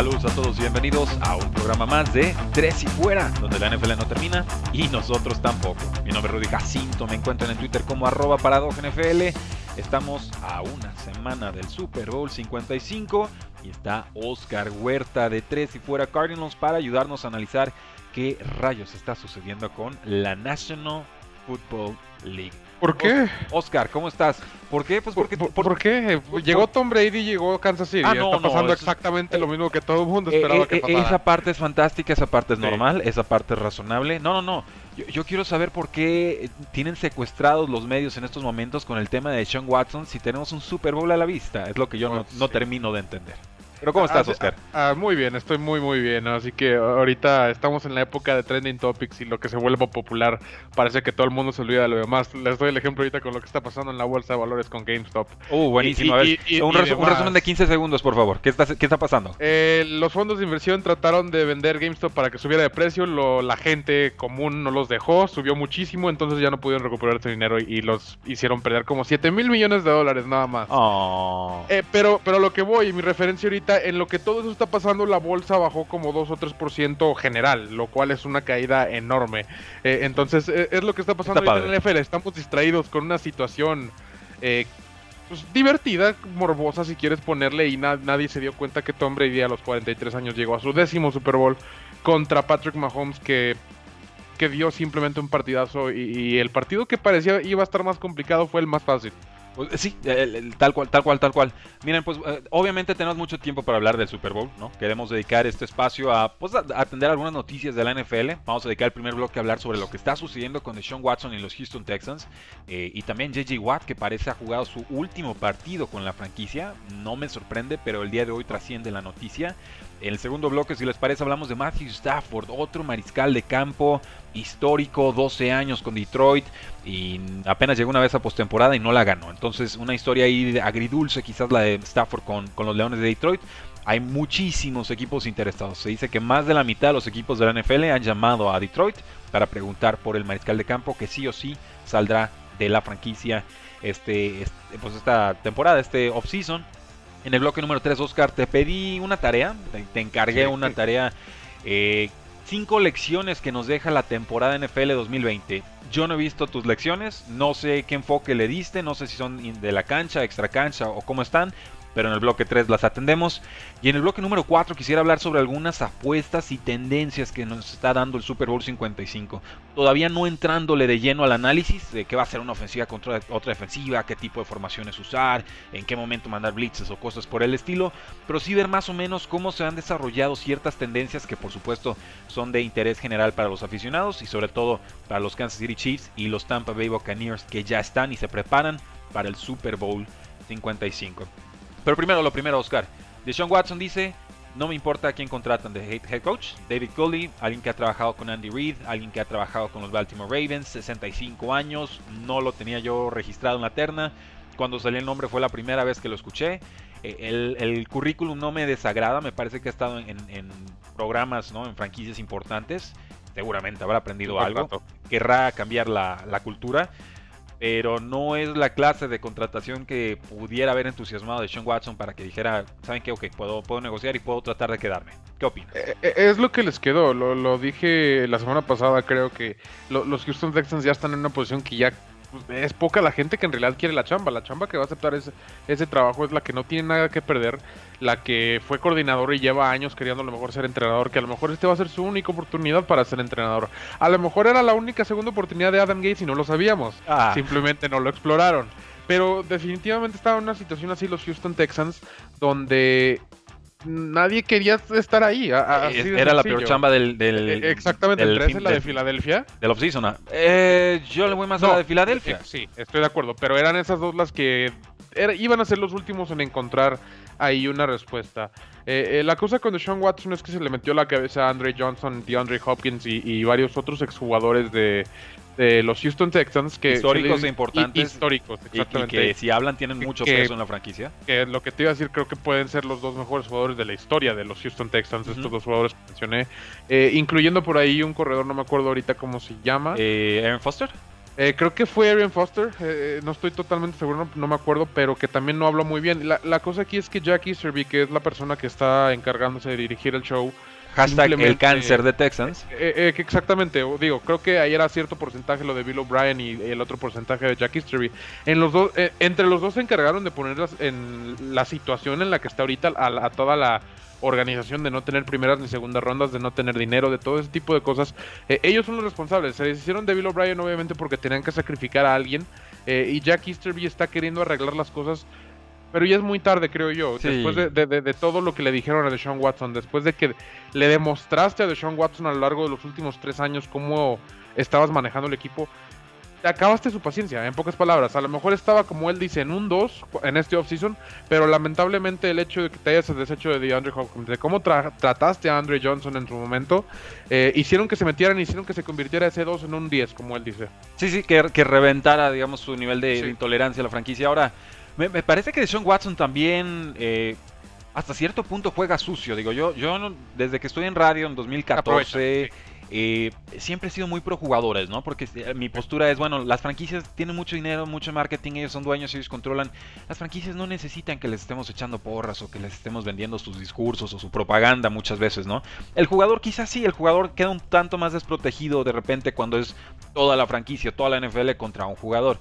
Saludos a todos y bienvenidos a un programa más de Tres y Fuera, donde la NFL no termina y nosotros tampoco. Mi nombre es Rudy Jacinto, me encuentran en Twitter como arroba NFL. Estamos a una semana del Super Bowl 55 y está Oscar Huerta de Tres y Fuera Cardinals para ayudarnos a analizar qué rayos está sucediendo con la National Football League. ¿Por qué? Oscar, ¿cómo estás? ¿Por qué? Pues porque... ¿Por, por, qué? Llegó Tom Brady y llegó Kansas City. Ah, no, Está pasando no, es- exactamente lo mismo que todo el mundo Eh, esperaba eh, que eh, pasara. esa parte es fantástica, esa parte es Sí. normal, esa parte es razonable. No, no, no. Yo, yo quiero saber por qué eh, tienen secuestrados los medios en estos momentos con el tema de Sean Watson si tenemos un Super Bowl a la vista. Es lo que yo no, Pues, no termino de entender. Pero ¿cómo estás, Ah, Oscar? ah, muy bien, estoy muy muy bien. Así que ahorita estamos en la época de trending topics y lo que se vuelve popular parece que todo el mundo se olvida de lo demás. Les doy el ejemplo ahorita con lo que está pasando en la bolsa de valores con GameStop. Uh, buenísimo. y- A ver, y- y- un, resumen de 15 segundos, por favor. ¿Qué está, qué está pasando? Eh, los fondos de inversión trataron de vender GameStop para que subiera de precio, lo- la gente común no los dejó, subió muchísimo, entonces ya no pudieron recuperar ese dinero y, y los hicieron perder como 7 mil millones de dólares nada más. Oh. Eh, pero, pero lo que voy, mi referencia ahorita, en lo que todo eso está pasando, la bolsa bajó como 2 o 3% general, lo cual es una caída enorme. Eh, entonces, eh, es lo que está pasando Está ahorita en la NFL. Estamos distraídos con una situación eh, pues, divertida, morbosa, si quieres ponerle, y na- nadie se dio cuenta que Tom Brady a los 43 años llegó a su décimo Super Bowl contra Patrick Mahomes, que que dio simplemente un partidazo y, y el partido que parecía iba a estar más complicado fue el más fácil. Pues, Sí, el- el- tal cual, tal cual, tal cual. Miren, pues eh, obviamente tenemos mucho tiempo para hablar del Super Bowl, ¿no? Queremos dedicar este espacio a, pues, atender algunas noticias de la NFL. Vamos a dedicar el primer bloque a hablar sobre lo que está sucediendo con Deshaun Watson y los Houston Texans. eh, y también JJ Watt, que parece ha jugado su último partido con la franquicia. No me sorprende, pero el día de hoy trasciende la noticia. En el segundo bloque, si les parece, hablamos de Matthew Stafford, otro mariscal de campo histórico, 12 años con Detroit y apenas llegó una vez a postemporada y no la ganó. Entonces, una historia ahí agridulce, quizás la de Stafford con, con los Leones de Detroit. Hay muchísimos equipos interesados. Se dice que más de la mitad de los equipos de la NFL han llamado a Detroit para preguntar por el mariscal de campo que sí o sí saldrá de la franquicia este, este- pues esta temporada, este off-season. En el bloque número 3, Oscar, te pedí una tarea, te, te encargué Sí. una tarea. eh, cinco lecciones que nos deja la temporada NFL 2020. Yo no he visto tus lecciones, no sé qué enfoque le diste, no sé si son de la cancha, extra cancha o cómo están, pero en el bloque 3 las atendemos. Y en el bloque número 4 quisiera hablar sobre algunas apuestas y tendencias que nos está dando el Super Bowl 55. Todavía no entrándole de lleno al análisis de qué va a ser una ofensiva contra otra defensiva, qué tipo de formaciones usar, en qué momento mandar blitzes o cosas por el estilo, pero sí ver más o menos cómo se han desarrollado ciertas tendencias que por supuesto son de interés general para los aficionados y sobre todo para los Kansas City Chiefs y los Tampa Bay Buccaneers que ya están y se preparan para el Super Bowl 55. Pero primero, lo primero, Oscar. Deshaun Watson dice, no me importa a quién contratan de head coach. David Culley, alguien que ha trabajado con Andy Reid, alguien que ha trabajado con los Baltimore Ravens, 65 años, no lo tenía yo registrado en la terna. Cuando salió el nombre fue la primera vez que lo escuché. Eh, El, el currículum no me desagrada, me parece que ha estado en, en programas, ¿no? en franquicias importantes. Seguramente habrá aprendido algo. Querrá cambiar la, la cultura pero no es la clase de contratación que pudiera haber entusiasmado de Sean Watson para que dijera, ¿saben qué? Ok, puedo, puedo negociar y puedo tratar de quedarme. ¿Qué opinas? Eh, eh, Es lo que les quedó, lo, lo dije la semana pasada, creo que lo- los Houston Texans ya están en una posición que ya pues, es poca la gente que en realidad quiere la chamba. La chamba que va a aceptar ese, ese trabajo es la que no tiene nada que perder, la que fue coordinador y lleva años queriendo a lo mejor ser entrenador, que a lo mejor este va a ser su única oportunidad para ser entrenador. A lo mejor era la única segunda oportunidad de Adam Gates y no lo sabíamos. Ah, Simplemente no lo exploraron. Pero definitivamente estaba en una situación así los Houston Texans, donde nadie quería estar ahí. Era la peor chamba del. del e, Exactamente, del el la de Filadelfia. Del off-season. Ah. Eh, yo le voy más a la de Filadelfia. Eh, sí, estoy de acuerdo. Pero eran esas dos las que iban a ser los últimos en encontrar ahí una respuesta. Eh, la cosa con Deshaun Watson es que se le metió la cabeza a Andre Johnson, DeAndre Hopkins y varios otros exjugadores de, de los Houston Texans que históricos e importantes. históricos exactamente y, que si hablan tienen mucho peso en la franquicia. que lo que te iba a decir creo que pueden ser los dos mejores jugadores de la historia de los Houston Texans estos dos jugadores que mencioné. Eh, incluyendo por ahí un corredor no me acuerdo ahorita cómo se llama. Eh, Aaron Foster. Eh, creo que fue Aaron Foster, no estoy totalmente seguro, no, me acuerdo, pero que también no habló muy bien. La, cosa aquí es que Jackie Easterby, que es la persona que está encargándose de dirigir el show, Hashtag el cáncer de Texans. Eh, eh, exactamente, digo, creo que ahí era cierto porcentaje lo de Bill O'Brien y el otro porcentaje de Jack Easterby. En los dos, eh, entre los dos se encargaron de poner en la situación en la que está ahorita a, toda la organización de no tener primeras ni segundas rondas, de no tener dinero, de todo ese tipo de cosas. ellos son los responsables. Se hicieron de Bill O'Brien obviamente porque tenían que sacrificar a alguien. y Jack Easterby está queriendo arreglar las cosas pero ya es muy tarde, creo yo. Después de, todo lo que le dijeron a Deshaun Watson, después de que le demostraste a Deshaun Watson a lo largo de los últimos tres años cómo estabas manejando el equipo, te acabaste su paciencia, en pocas palabras. A lo mejor estaba, como él dice, en un 2 en este offseason, pero lamentablemente el hecho de que te hayas deshecho de DeAndre Hopkins, de cómo trataste a Andre Johnson en su momento, eh, hicieron que se metieran, hicieron que se convirtiera ese 2 en un 10, como él dice. Sí, sí, que, que reventara, digamos, su nivel de, intolerancia a la franquicia. Ahora, me, parece que Sean Watson también eh, hasta cierto punto juega sucio. Digo, yo, yo desde que estoy en radio en 2014, eh, siempre he sido muy pro jugadores, ¿no? Porque eh, mi postura es, bueno, las franquicias tienen mucho dinero, mucho marketing, ellos son dueños, ellos controlan. Las franquicias no necesitan que les estemos echando porras o que les estemos vendiendo sus discursos o su propaganda muchas veces, ¿no? El jugador quizás sí, el jugador queda un tanto más desprotegido de repente cuando es toda la franquicia, toda la NFL contra un jugador.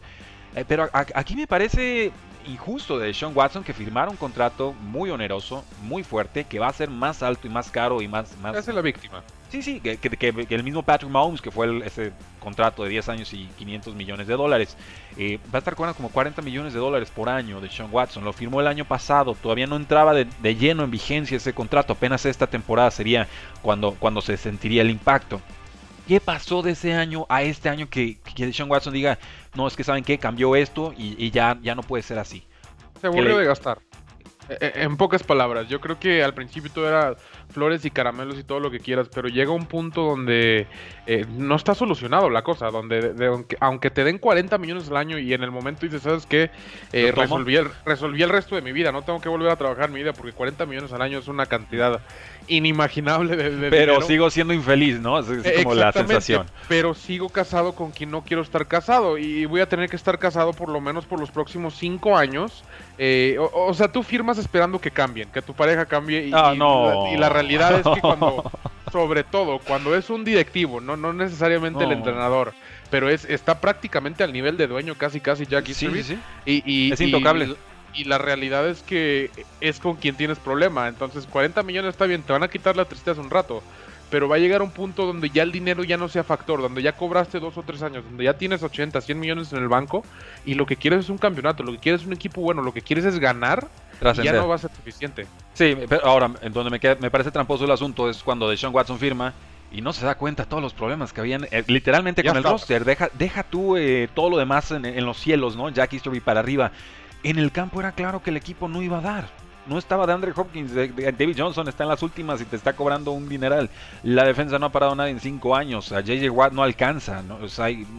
Pero aquí me parece injusto de Sean Watson que firmara un contrato muy oneroso, muy fuerte, que va a ser más alto y más caro y más... más... Esa es la víctima. Sí, sí, que, el mismo Patrick Mahomes, que fue ese contrato de 10 años y 500 millones de dólares, eh, va a estar cobrando como 40 millones de dólares por año de Sean Watson. Lo firmó el año pasado, todavía no entraba de, lleno en vigencia ese contrato, apenas esta temporada sería cuando, cuando se sentiría el impacto. ¿Qué pasó de ese año a este año que, que Sean Watson diga, no, es que saben que cambió esto y, ya, ya no puede ser así? Se aburrió de gastar. E, e, en pocas palabras, yo creo que al principio todo era flores y caramelos y todo lo que quieras, pero llega un punto donde eh, no está solucionado la cosa, donde aunque, te den 40 millones al año y en el momento dices, ¿sabes qué? Eh, resolví, el, resolví el resto de mi vida, no tengo que volver a trabajar mi vida porque 40 millones al año es una cantidad inimaginable de, Pero sigo siendo infeliz, ¿no? Es, como la sensación. Pero sigo casado con quien no quiero estar casado y voy a tener que estar casado por lo menos por los próximos 5 años. Eh, o, sea, tú firmas esperando que cambien, que tu pareja cambie y, ah, no. y la realidad es que cuando, sobre todo, cuando es un directivo, no, no necesariamente el entrenador, pero es está prácticamente al nivel de dueño casi casi Jackie sí, sí, Y, es intocable. Y, la realidad es que es con quien tienes problema. Entonces 40 millones está bien, te van a quitar la tristeza un rato. Pero va a llegar un punto donde ya el dinero ya no sea factor, donde ya cobraste dos o tres años, donde ya tienes 80, 100 millones en el banco y lo que quieres es un campeonato, lo que quieres es un equipo bueno, lo que quieres es ganar ya no va a ser suficiente. Sí, pero ahora, en donde me, me parece tramposo el asunto es cuando Deshaun Watson firma y no se da cuenta de todos los problemas que habían eh, literalmente con el roster. Deja, deja tú eh, todo lo demás en, los cielos, ¿no? Jack History para arriba. En el campo era claro que el equipo no iba a dar. No estaba de Andre Hopkins, David Johnson está en las últimas y te está cobrando un dineral. La defensa no ha parado nada en cinco años. A JJ Watt no alcanza. No,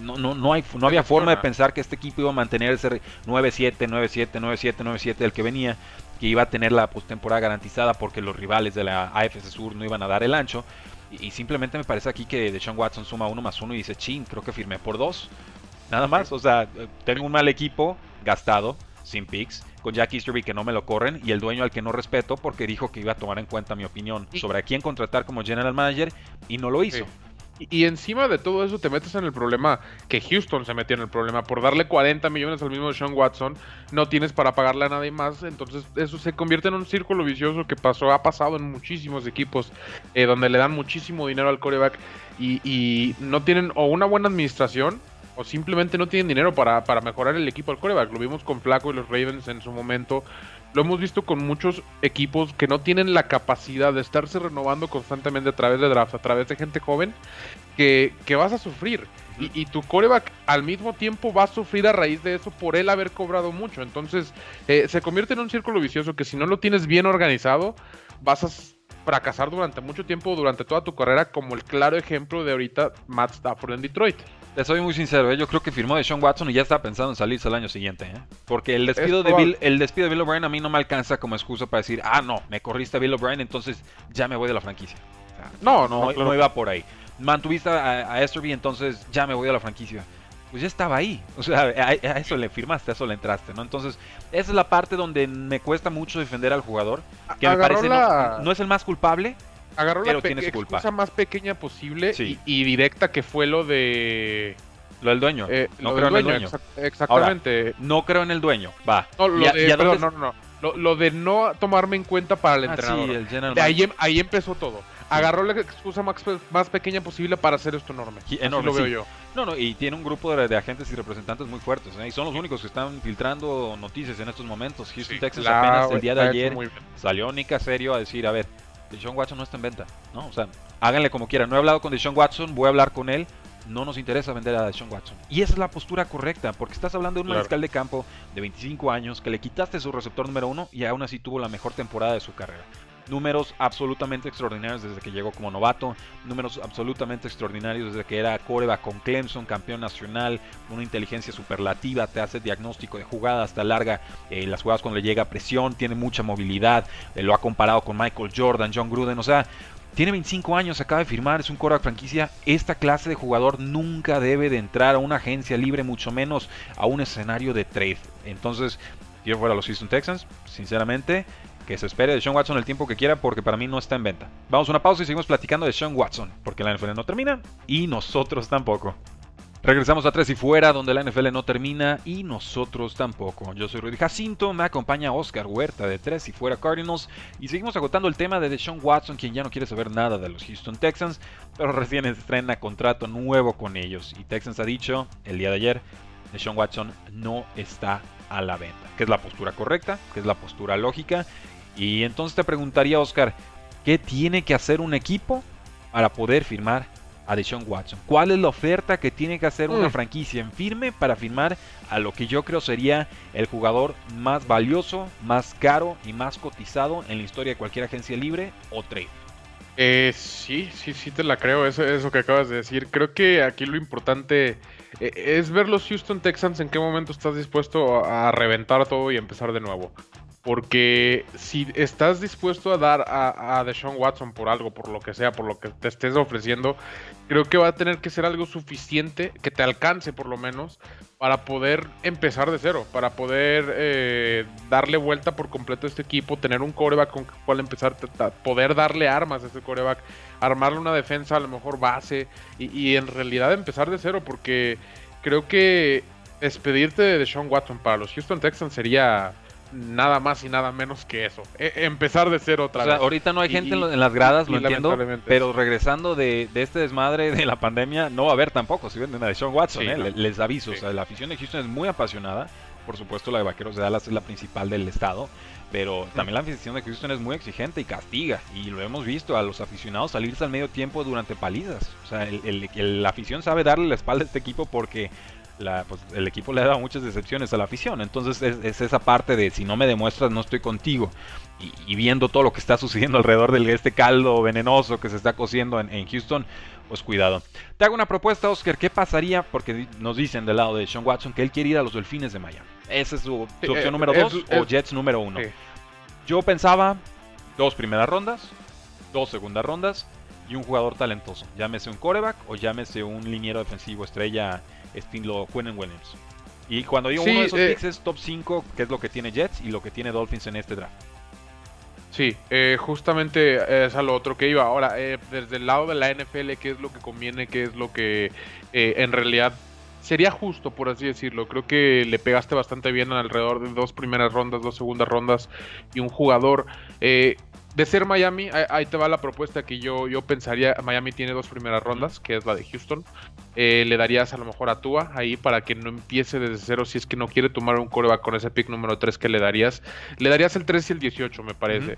no, no, no, hay, no había forma de pensar que este equipo iba a mantener ese 9-7, 9-7, 9-7, 9-7 del que venía. Que iba a tener la postemporada garantizada porque los rivales de la AFC Sur no iban a dar el ancho. Y, simplemente me parece aquí que Deshaun Watson suma uno más uno y dice, chin, creo que firmé por dos. Nada más. O sea, tengo un mal equipo gastado, sin picks con Jack Easterby que no me lo corren y el dueño al que no respeto porque dijo que iba a tomar en cuenta mi opinión sobre a quién contratar como general manager y no lo hizo. Y, encima de todo eso te metes en el problema que Houston se metió en el problema. Por darle 40 millones al mismo Sean Watson, no tienes para pagarle a nadie más. Entonces eso se convierte en un círculo vicioso que pasó, ha pasado en muchísimos equipos eh, donde le dan muchísimo dinero al coreback y, y no tienen o una buena administración o simplemente no tienen dinero para, mejorar el equipo al coreback. Lo vimos con Flaco y los Ravens en su momento. lo hemos visto con muchos equipos que no tienen la capacidad de estarse renovando constantemente a través de draft, a través de gente joven, que, que vas a sufrir. Y, y, tu coreback al mismo tiempo va a sufrir a raíz de eso por él haber cobrado mucho. Entonces eh, se convierte en un círculo vicioso que si no lo tienes bien organizado, vas a fracasar durante mucho tiempo, durante toda tu carrera, como el claro ejemplo de ahorita Matt Stafford en Detroit. Te soy muy sincero, ¿eh? yo creo que firmó de Sean Watson y ya estaba pensando en salirse el año siguiente. ¿eh? Porque el despido, de Bill, el despido de Bill O'Brien a mí no me alcanza como excusa para decir, ah, no, me corriste a Bill O'Brien, entonces ya me voy de la franquicia. O sea, no, no, no, claro. no, iba por ahí. Mantuviste a, a Esterby, entonces ya me voy de la franquicia pues ya estaba ahí. O sea, a, eso le firmaste, a eso le entraste, ¿no? Entonces, esa es la parte donde me cuesta mucho defender al jugador. Que me parece la... no, no, es el más culpable. Agarró la excusa más pequeña posible sí. y, y, directa que fue lo de. Lo del dueño. Eh, no creo en el dueño. dueño. Exact exactamente. Ahora, no creo en el dueño. Va. No, lo ¿Y, de, y perdón, no, no, no. Lo, lo, de no tomarme en cuenta para el entrenador. Ah, sí, el general de ahí, ahí empezó todo agarró la excusa más, más, pequeña posible para hacer esto enorme. Y, enorme Así lo veo sí. yo. No, no, y tiene un grupo de, de agentes y representantes muy fuertes. ¿eh? Y son los únicos que están filtrando noticias en estos momentos. Houston, Sí, Texas, claro, apenas el día de ayer salió Nick Serio a decir, a ver, Deshaun Watson no está en venta. ¿no? O sea, háganle como quieran. No he hablado con Deshaun Watson, voy a hablar con él. No nos interesa vender a Deshaun Watson. Y esa es la postura correcta, porque estás hablando de un Claro. mariscal de campo de 25 años que le quitaste su receptor número uno y aún así tuvo la mejor temporada de su carrera. Números absolutamente extraordinarios desde que llegó como novato, números absolutamente extraordinarios desde que era coreback con Clemson, campeón nacional, una inteligencia superlativa, te hace diagnóstico de jugadas, te alarga eh, las jugadas cuando le llega presión, tiene mucha movilidad, eh, lo ha comparado con Michael Jordan, John Gruden, o sea, tiene 25 años, acaba de firmar, es un coreback franquicia. Esta clase de jugador nunca debe de entrar a una agencia libre, mucho menos a un escenario de trade. Entonces, yo fuera a los Houston Texans, sinceramente, que se espere de Sean Watson el tiempo que quiera porque para mí no está en venta. Vamos a una pausa y seguimos platicando de Sean Watson, porque la NFL no termina y nosotros tampoco. Regresamos a Tres y Fuera, donde la NFL no termina y nosotros tampoco. Yo soy Rudy Jacinto, me acompaña Oscar Huerta de Tres y Fuera Cardinals y seguimos agotando el tema de Deshaun Watson, quien ya no quiere saber nada de los Houston Texans, pero recién estrena contrato nuevo con ellos. Y Texans ha dicho el día de ayer, Deshaun Watson no está a la venta, que es la postura correcta, que es la postura lógica. Y entonces te preguntaría, Oscar, ¿qué tiene que hacer un equipo para poder firmar a Deshaun Watson? ¿Cuál es la oferta que tiene que hacer una Mm. franquicia en firme para firmar a lo que yo creo sería el jugador más valioso, más caro y más cotizado en la historia de cualquier agencia libre o trade? Eh, sí, sí, sí te la creo, eso, eso que acabas de decir. Creo que aquí lo importante eh, es ver los Houston Texans en qué momento estás dispuesto a, a reventar todo y empezar de nuevo. Porque si estás dispuesto a dar a, a Deshaun Watson por algo, por lo que sea, por lo que te estés ofreciendo, creo que va a tener que ser algo suficiente, que te alcance por lo menos, para poder empezar de cero, para poder eh, darle vuelta por completo a este equipo, tener un coreback con el cual empezar, poder darle armas a este coreback, armarle una defensa a lo mejor base y, y en realidad empezar de cero, porque creo que despedirte de Deshaun Watson para los Houston Texans sería nada más y nada menos que eso, e- empezar de cero otra O sea, vez. ahorita no hay gente en, y- lo- en las gradas, y lo entiendo, pero regresando de, de este desmadre de la pandemia, no va a haber tampoco si venden a Deshaun Watson, Sí, ¿eh? no. Les aviso, Sí. o sea, la afición de Houston es muy apasionada, por supuesto la de Vaqueros de Dallas es la principal del estado, pero también la afición de Houston es muy exigente y castiga, y lo hemos visto a los aficionados salirse al medio tiempo durante palizas, o sea, el- el- el- la afición sabe darle la espalda a este equipo porque la, pues, el equipo le ha dado muchas decepciones a la afición. Entonces es, es esa parte de si no me demuestras no estoy contigo. Y, y viendo todo lo que está sucediendo alrededor de este caldo venenoso que se está cociendo en, en Houston, pues cuidado. Te hago una propuesta, Oscar. ¿Qué pasaría? Porque nos dicen del lado de Sean Watson que él quiere ir a los Delfines de Miami. Esa es su, opción eh, número es- 2 o es- Jets número 1. Sí. Yo pensaba dos primeras rondas, dos segundas rondas y un jugador talentoso. Llámese un coreback o llámese un liniero defensivo estrella estilo Quinnen Williams. Y cuando digo Sí, uno de esos eh, picks es top 5, que es lo que tiene Jets y lo que tiene Dolphins en este draft. Sí, eh, justamente es a lo otro que iba. Ahora, eh, desde el lado de la NFL, ¿qué es lo que conviene? ¿Qué es lo que eh, en realidad sería justo, por así decirlo? Creo que le pegaste bastante bien alrededor de dos primeras rondas, dos segundas rondas y un jugador. Eh, de ser Miami, ahí, te va la propuesta que yo, yo pensaría. Miami tiene dos primeras rondas, que es la de Houston. Eh, le darías a lo mejor a Tua ahí para que no empiece desde cero si es que no quiere tomar un coreback con ese pick número 3 que le darías. Le darías el 3 y el 18, me parece.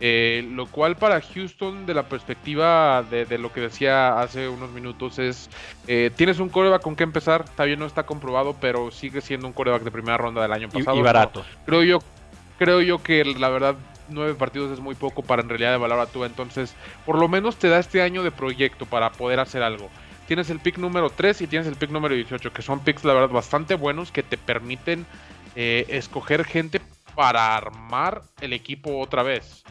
Eh, lo cual para Houston, de la perspectiva de, lo que decía hace unos minutos, es: eh, tienes un coreback con que empezar. Está bien, no está comprobado, pero sigue siendo un coreback de primera ronda del año pasado. Y, barato. creo yo. Creo yo que la verdad nueve partidos es muy poco para en realidad evaluar a Tua. Entonces, por lo menos te da este año de proyecto para poder hacer algo. Tienes el pick número 3 y tienes el pick número 18, que son picks, la verdad, bastante buenos que te permiten eh, escoger gente para armar el equipo otra vez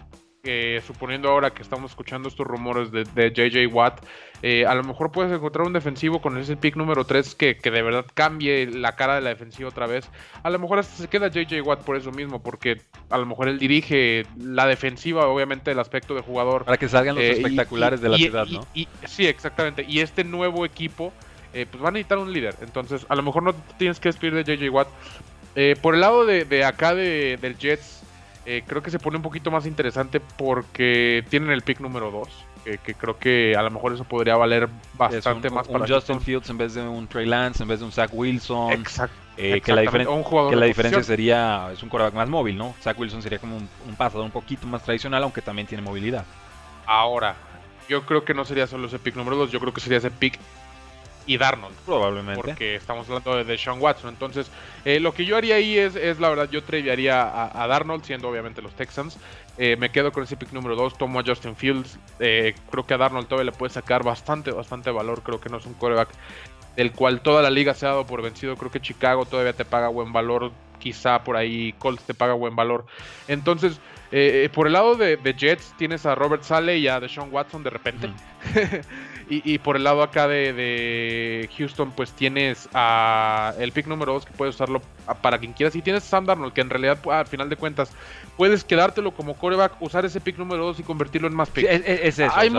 suponiendo ahora que estamos escuchando estos rumores de, JJ Watt, eh, a lo mejor puedes encontrar un defensivo con ese pick número 3 que, de verdad cambie la cara de la defensiva otra vez. A lo mejor hasta se queda JJ Watt por eso mismo, porque a lo mejor él dirige la defensiva, obviamente el aspecto de jugador. Para que salgan los eh, espectaculares de la ciudad, ¿no? sí, exactamente. Y este nuevo equipo, eh, pues va a necesitar un líder. Entonces, a lo mejor no tienes que despedir de JJ Watt. por el lado de, de acá de, del Jets, eh, creo que se pone un poquito más interesante porque tienen el pick número 2. Que, creo que a lo mejor eso podría valer bastante más un para Justin Fields en vez de un Trey Lance, en vez de un Zach Wilson. Exacto. Eh, que la, que la diferencia sería, es un quarterback más móvil, ¿no? Zach Wilson sería como un, un, pasador un poquito más tradicional, aunque también tiene movilidad. Ahora, yo creo que no sería solo ese pick número 2, yo creo que sería ese pick y Darnold. Probablemente. Porque estamos hablando de, Sean Watson. Entonces, eh, lo que yo haría ahí es, es la verdad, yo tradearía a, a, Darnold, siendo obviamente los Texans. Eh, me quedo con ese pick número 2, tomo a Justin Fields. Eh, creo que a Darnold todavía le puede sacar bastante, bastante valor. Creo que no es un quarterback del cual toda la liga se ha dado por vencido. Creo que Chicago todavía te paga buen valor. Quizá por ahí Colts te paga buen valor. Entonces, por el lado de, Jets, tienes a Robert Sale y a Deshaun Watson de repente. Y, por el lado acá de, Houston, pues tienes a el pick número 2 que puedes usarlo para quien quieras. Y tienes a Sam Darnold, que en realidad, al final de cuentas, puedes quedártelo como coreback, usar ese pick número 2 y convertirlo en más pick. es, eso. Hay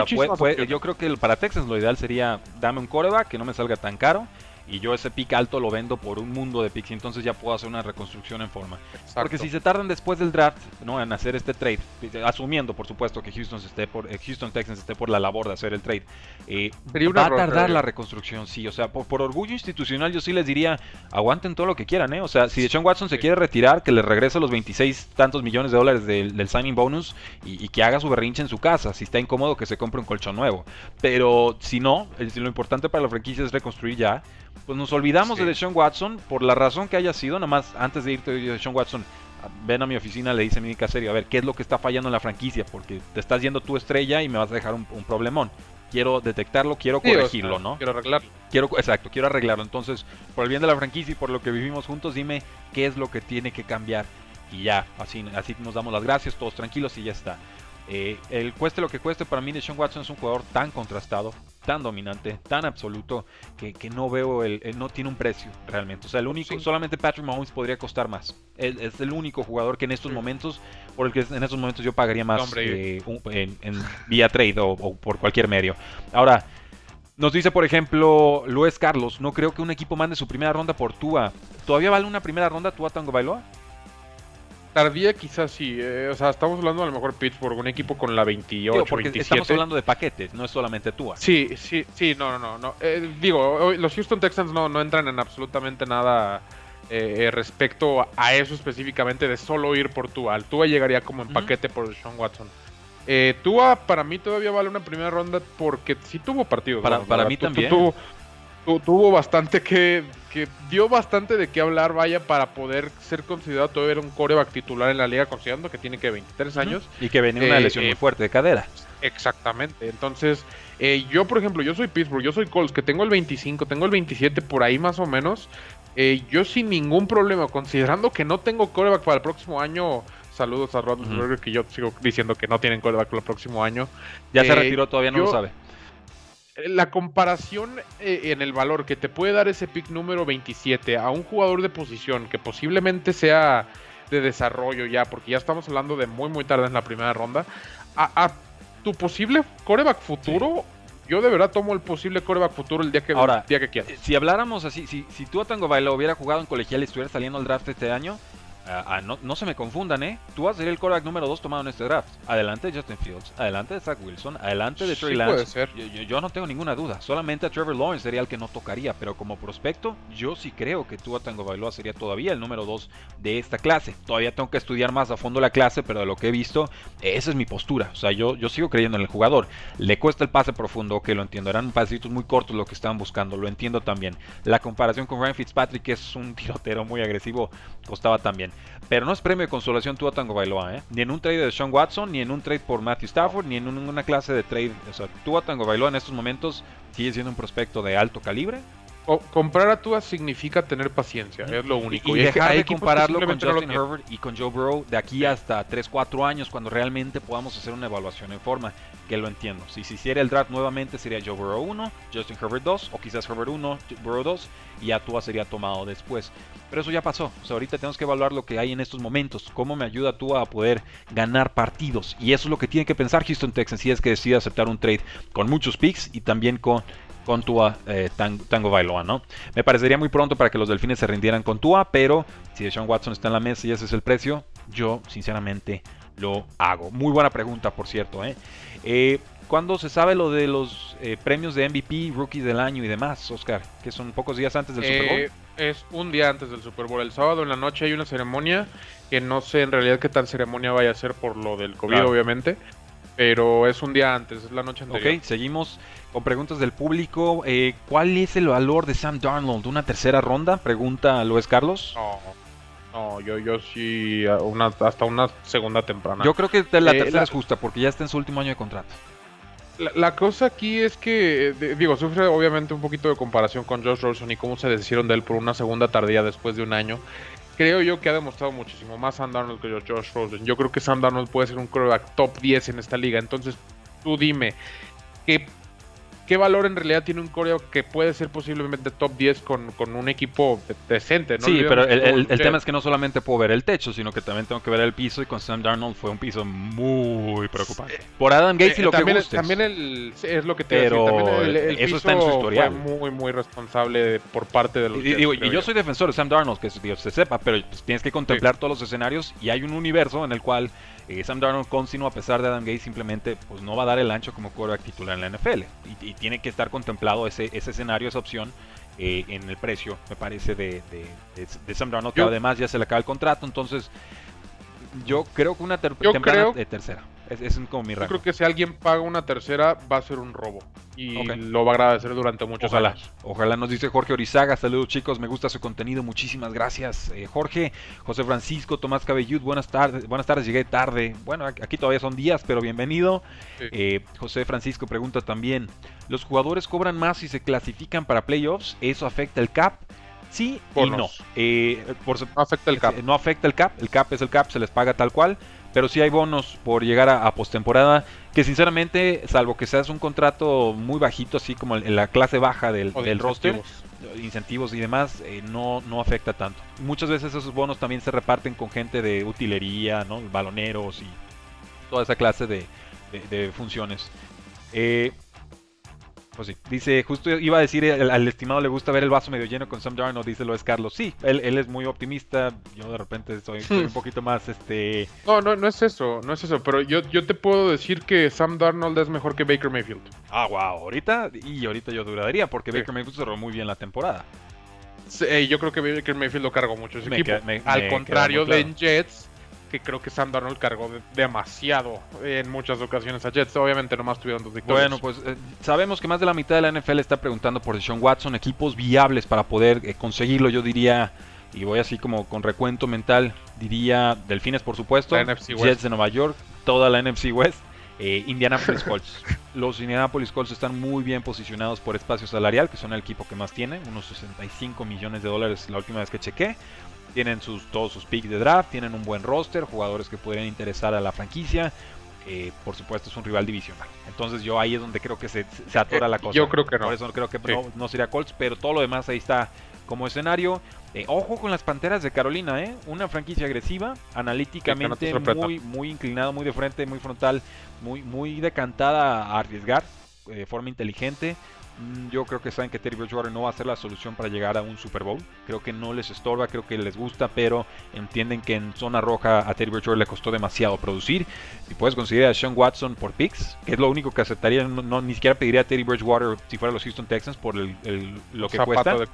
yo creo que para Texas lo ideal sería dame un coreback que no me salga tan caro y yo ese pick alto lo vendo por un mundo de picks y entonces ya puedo hacer una reconstrucción en forma. Porque si se tardan después del draft ¿no? en hacer este trade, asumiendo por supuesto que Houston, esté por, eh, Houston Texans esté por la labor de hacer el trade, eh, va a tardar la reconstrucción, sí. O sea, por, orgullo institucional yo sí les diría, aguanten todo lo que quieran, ¿eh? O sea, si Deshaun Watson se quiere retirar, que le regrese los 26 tantos millones de dólares del, signing bonus y, que haga su berrinche en su casa. Si está incómodo, que se compre un colchón nuevo. Pero si no, lo importante para la franquicia es reconstruir ya pues nos olvidamos de Deshaun Watson por la razón que haya sido. Nada más antes de irte de Deshaun Watson, ven a mi oficina, le dice a mi Caserio, a ver, ¿qué es lo que está fallando en la franquicia? Porque te estás yendo tu estrella y me vas a dejar un, problemón. Quiero detectarlo, quiero corregirlo, ¿no? Quiero arreglarlo. Quiero, exacto, quiero arreglarlo. Entonces, por el bien de la franquicia y por lo que vivimos juntos, dime qué es lo que tiene que cambiar. Y ya, así, así nos damos las gracias, todos tranquilos y ya está. Eh, el cueste lo que cueste, para mí Deshaun Watson es un jugador tan contrastado, tan dominante, tan absoluto, que, no veo, el, no tiene un precio realmente. O sea, el único, solamente Patrick Mahomes podría costar más. Es, el único jugador que en estos momentos, por el que en estos momentos yo pagaría más eh, en, vía trade o, por cualquier medio. Ahora, nos dice, por ejemplo, Luis Carlos, no creo que un equipo mande su primera ronda por Tua. ¿Todavía vale una primera ronda Tua Tango Bailoa? Tardía quizás sí, eh, o sea, estamos hablando a lo mejor Pittsburgh, un equipo con la 28, porque Estamos hablando de paquetes, no es solamente Tua. Sí, sí, sí, no, no, no. Eh, digo, los Houston Texans no, no entran en absolutamente nada eh, respecto a eso específicamente de solo ir por Tua. Al Tua llegaría como en paquete por Sean Watson. Tua para mí todavía vale una primera ronda porque sí tuvo partidos. Para, para mí también tuvo bastante que, que dio bastante de qué hablar, vaya, para poder ser considerado todavía un coreback titular en la liga, considerando que tiene que 23 años. Y que venía una eh, lesión muy eh, fuerte de cadera. Exactamente. Entonces, eh, yo, por ejemplo, yo soy Pittsburgh, yo soy Colts, que tengo el 25, tengo el 27 por ahí más o menos. yo sin ningún problema, considerando que no tengo coreback para el próximo año. Saludos a Rod que yo sigo diciendo que no tienen coreback para el próximo año. Ya se retiró, todavía no lo sabe la comparación eh, en el valor que te puede dar ese pick número 27 a un jugador de posición que posiblemente sea de desarrollo ya, porque ya estamos hablando de muy muy tarde en la primera ronda, a, tu posible coreback futuro, yo de verdad tomo el posible coreback futuro el día que, día que quieras. Si habláramos así, si, si tú a Tango Bailo hubiera jugado en colegial y estuviera saliendo al draft este año, Ah, ah, no, no se me confundan, ¿eh? Tú vas a ser el quarterback número 2 tomado en este draft. Adelante de Justin Fields, adelante de Zach Wilson, adelante de Sí, Trey puede Lance. ser. Yo, yo- yo no tengo ninguna duda. Solamente a Trevor Lawrence sería el que no tocaría. Pero como prospecto, yo sí creo que Tua Tango Bailoa sería todavía el número 2 de esta clase. Todavía tengo que estudiar más a fondo la clase, pero de lo que he visto, esa es mi postura. O sea, yo, yo sigo creyendo en el jugador. Le cuesta el pase profundo, que lo entiendo. Eran pasitos muy cortos lo que estaban buscando, lo entiendo también. La comparación con Ryan Fitzpatrick, que es un tirotero muy agresivo, costaba también. Pero no es premio de consolación Tua Tango Bailoa, ¿eh? Ni en un trade de Sean Watson, ni en un trade por Matthew Stafford, ni en un- una clase de trade. O sea, Tua Tango Bailoa en estos momentos sigue siendo un prospecto de alto calibre. Co- comprar a Tua significa tener paciencia, es lo único. Y, hay- dejar de compararlo con no Justin. Herbert y con Joe Burrow de aquí hasta 3, 4 años cuando realmente podamos hacer una evaluación en forma, que lo entiendo. Si se hiciera el draft nuevamente sería Joe Burrow 1, Justin Herbert 2 o quizás Herbert 1, Burrow 2 y Atua sería tomado después. Pero eso ya pasó. O sea, ahorita tenemos que evaluar lo que hay en estos momentos. Cómo me ayuda Tua a poder ganar partidos. Y eso es lo que tiene que pensar Houston Texans si es que decide aceptar un trade con muchos picks y también con con Tua eh, Tan- Tango Bailoa, ¿no? Me parecería muy pronto para que los delfines se rindieran con Tua, pero si Sean Watson está en la mesa y ese es el precio, yo sinceramente lo hago. Muy buena pregunta, por cierto, ¿eh? Eh, ¿Cuándo se sabe lo de los eh, premios de MVP, Rookies del año y demás, Oscar? Que son pocos días antes del Super Bowl. Es un día antes del Super Bowl. El sábado en la noche hay una ceremonia que no sé en realidad qué tan ceremonia vaya a ser por lo del COVID, Claro. obviamente. Pero es un día antes, es la noche anterior. Ok, seguimos con preguntas del público. Eh, ¿Cuál es el valor de Sam Darnold? ¿Una tercera ronda? Pregunta Luis Carlos. No, no, yo, yo sí, una, hasta una segunda temprana. Yo creo que la Eh, tercera la- es justa porque ya está en su último año de contrato. La, la cosa aquí es que, de- digo, sufre obviamente un poquito de comparación con Josh Rosen y cómo se deshicieron de él por una segunda tardía después de un año. Creo yo que ha demostrado muchísimo más Sam Darnold que Josh Rosen. Yo creo que Sam Darnold puede ser un quarterback top 10 en esta liga. Entonces, tú dime, ¿qué, qué valor en realidad tiene un quarterback que puede ser posiblemente top 10 con, con un equipo de- decente? ¿no? sí, Olvidemos pero el, que tema es que no solamente puedo ver el techo, sino que también tengo que ver el piso y con Sam Darnold fue un piso muy preocupante. Por Adam Gates y Eh, lo que también, gustes. también el, es lo que te Pero iba a decir, también el, el eso está en su historial. Fue muy, muy responsable por parte de los Y, Jets, digo, y yo soy defensor de Sam Darnold, que Dios se sepa, pero pues, tienes que contemplar todos los escenarios y hay un universo en el cual eh, Sam Darnold continuo a pesar de Adam Gates simplemente pues no va a dar el ancho como quarterback titular en la NFL y, y tiene que estar contemplado ese, ese escenario, esa opción eh, en el precio, me parece, de, de- de- de Sam Darnold, que además ya se le acaba el contrato, entonces yo creo que una ter- Yo temprana creo- tercera, es, es como mi Yo creo que si alguien paga una tercera va a ser un robo y lo va a agradecer durante muchos Ojalá, años. ojalá nos dice Jorge Orizaga. Saludos chicos, me gusta su contenido, muchísimas gracias. Eh, Jorge, José Francisco, Tomás Cabellud, buenas tardes, buenas tardes, llegué tarde. Bueno, aquí todavía son días, pero bienvenido. Sí. Eh, José Francisco pregunta también, ¿los jugadores cobran más si se clasifican para playoffs? ¿Eso afecta el cap? Sí y Bonos. no. Eh, por No afecta el cap. eh, No afecta el cap, el cap es el cap, se les paga tal cual, pero sí hay bonos por llegar a, a postemporada, que sinceramente, salvo que seas un contrato muy bajito, así como en la clase baja del, O de del roster, incentivos. incentivos y demás, eh, no, no afecta tanto. Muchas veces esos bonos también se reparten con gente de utilería, ¿no? baloneros y toda esa clase de, de- de funciones. Eh, pues sí, dice, justo iba a decir, al, al estimado le gusta ver el vaso medio lleno con Sam Darnold, dice lo es Carlos. Sí, él, él es muy optimista, yo de repente soy, soy un poquito más, este... No, no, no es eso, no es eso, pero yo, yo te puedo decir que Sam Darnold es mejor que Baker Mayfield. Ah, wow, ahorita, y ahorita yo duraría, porque Sí. Baker Mayfield cerró muy bien la temporada. Sí, yo creo que Baker Mayfield lo cargó mucho ese Me equipo. queda- me- Al me contrario de en Jets, que creo que Sam Darnold cargó de- demasiado en muchas ocasiones a Jets. Obviamente nomás tuvieron dos victorias. Bueno, pues eh, sabemos que más de la mitad de la NFL está preguntando por Deshaun Watson, equipos viables para poder eh, conseguirlo, yo diría, y voy así como con recuento mental, diría Delfines por supuesto, La NFC West. Jets de Nueva York, toda la NFC West, eh, Indianapolis Colts. Los Indianapolis Colts están muy bien posicionados por espacio salarial, que son el equipo que más tiene, unos 65 millones de dólares la última vez que chequé. Tienen sus, todos sus picks de draft, tienen un buen roster, jugadores que podrían interesar a la franquicia. Eh, por supuesto es un rival divisional. Entonces yo ahí es donde creo que se, se atora Eh, la cosa. yo creo que no. Por eso creo que Sí. no, no sería Colts, pero todo lo demás ahí está como escenario. Eh, ojo con las Panteras de Carolina, ¿eh? Una franquicia agresiva, analíticamente Sí, no muy, muy inclinada, muy de frente, muy frontal, muy, muy decantada a arriesgar. de forma inteligente. Mm, Yo creo que saben que Teddy Bridgewater no va a ser la solución para llegar a un Super Bowl. Creo que no les estorba, creo que les gusta, pero entienden que en zona roja a Teddy Bridgewater le costó demasiado producir. Y puedes conseguir a Sean Watson por picks, que es lo único que aceptaría. No, no- ni siquiera pediría a Teddy Bridgewater si fuera los Houston Texans por el, el- lo que Zapato cuesta. de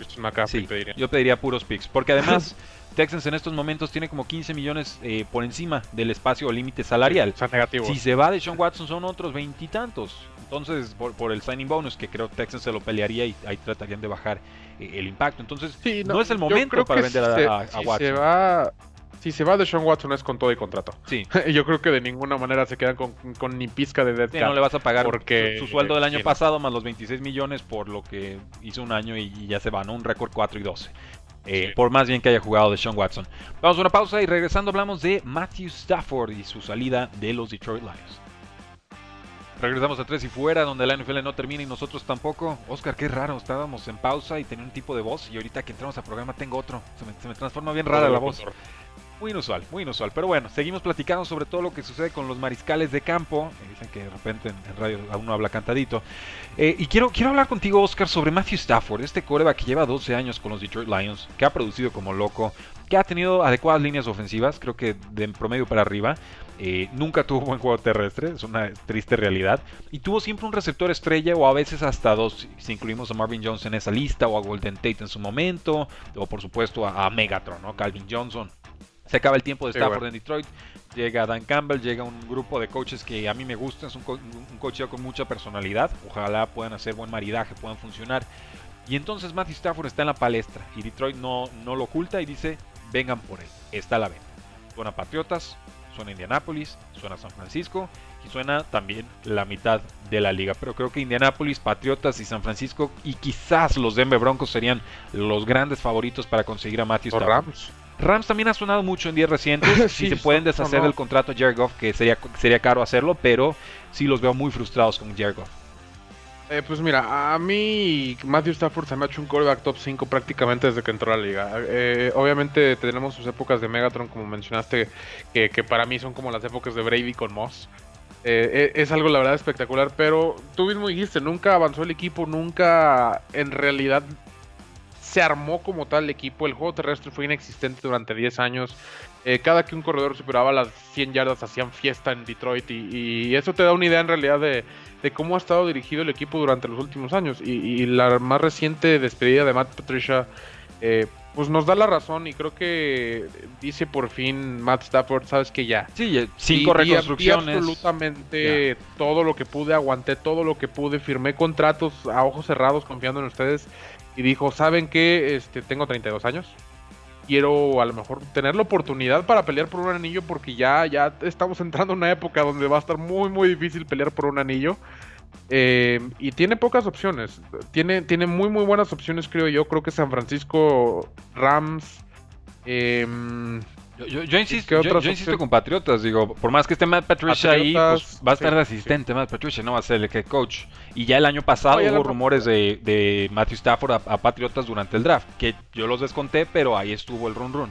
Sí, yo pediría puros picks. Porque además, Texans en estos momentos tiene como 15 millones eh, por encima del espacio o límite salarial. Sea, negativo. Si se va de Sean Watson son otros veintitantos. Entonces, por, por el signing bonus, que creo Texans se lo pelearía y ahí tratarían de bajar eh, el impacto. Entonces, Sí, no, es el momento para vender a, si se- a- a si Watson. Se va, si se va de Sean Watson es con todo y contrato. Sí, Yo creo que de ninguna manera se quedan con, con ni pizca de dead Sí, no le vas a pagar porque- su, su sueldo del año sí. pasado más los 26 millones por lo que hizo un año y, y ya se va, ¿no? Un récord 4 y 12. Eh. Por más bien que haya jugado de Sean Watson. Vamos a una pausa y regresando hablamos de Matthew Stafford y su salida de los Detroit Lions. Regresamos a Tres y Fuera, donde la NFL no termina y nosotros tampoco. Oscar, qué raro, estábamos en pausa y tenía un tipo de voz y ahorita que entramos al programa tengo otro. Se me, se me transforma bien rara la voz. Muy inusual, muy inusual. Pero bueno, seguimos platicando sobre todo lo que sucede con los mariscales de campo. Dicen que de repente en, en radio aún no habla cantadito. Eh, y quiero, quiero hablar contigo, Oscar, sobre Matthew Stafford, este coreback que lleva 12 años con los Detroit Lions, que ha producido como loco, que ha tenido adecuadas líneas ofensivas, creo que de promedio para arriba. Eh, nunca tuvo buen juego terrestre, es una triste realidad. Y tuvo siempre un receptor estrella o a veces hasta dos, si incluimos a Marvin Jones en esa lista o a Golden Tate en su momento, o por supuesto a, a Megatron, ¿no? Calvin Johnson. Se acaba el tiempo de Stafford bueno. en Detroit. Llega Dan Campbell, llega un grupo de coaches que a mí me gustan. Es un, co un coach con mucha personalidad. Ojalá puedan hacer buen maridaje, puedan funcionar. Y entonces Matthew Stafford está en la palestra. Y Detroit no, no lo oculta y dice: vengan por él. Está a la venta. Suena Patriotas, suena Indianapolis, suena San Francisco y suena también la mitad de la liga. Pero creo que Indianapolis, Patriotas y San Francisco y quizás los Denver Broncos serían los grandes favoritos para conseguir a Matthew Stafford. Rams. Rams también ha sonado mucho en días recientes. Sí, si se pueden deshacer del contrato a Jared Goff, que sería, sería caro hacerlo, pero sí los veo muy frustrados con Jared Goff. Eh, pues mira, a mí Matthew Stafford se me ha hecho un quarterback top 5 prácticamente desde que entró a la liga. Eh, obviamente tenemos sus épocas de Megatron, como mencionaste, que, que para mí son como las épocas de Brady con Moss. Eh, es algo la verdad espectacular, pero tú mismo dijiste, nunca avanzó el equipo, nunca en realidad se armó como tal el equipo. El juego terrestre fue inexistente durante 10 años. Eh, cada que un corredor superaba las 100 yardas hacían fiesta en Detroit y, y eso te da una idea en realidad de, de cómo ha estado dirigido el equipo durante los últimos años. Y, y la más reciente despedida de Matt Patricia, eh, pues nos da la razón y creo que dice por fin Matt Stafford, sabes que ya. Sí, cinco y reconstrucciones. absolutamente todo lo que pude, aguanté todo lo que pude, firmé contratos a ojos cerrados confiando en ustedes y dijo, ¿saben qué? Este, tengo 32 años. Quiero a lo mejor tener la oportunidad para pelear por un anillo porque ya, ya estamos entrando en una época donde va a estar muy muy difícil pelear por un anillo. Eh, y tiene pocas opciones. Tiene, tiene muy muy buenas opciones creo yo. Creo que San Francisco, Rams, em, Yo, yo- yo insisto, ¿Qué yo- insisto con Patriotas, digo, por más que esté Matt Patricia ahí, pues va a estar sí, de asistente Matt Patricia, no va a ser el head coach. Y ya el año pasado hubo rumores de, de Matthew Stafford a, a Patriotas durante el draft, que yo los desconté, pero ahí estuvo el run run.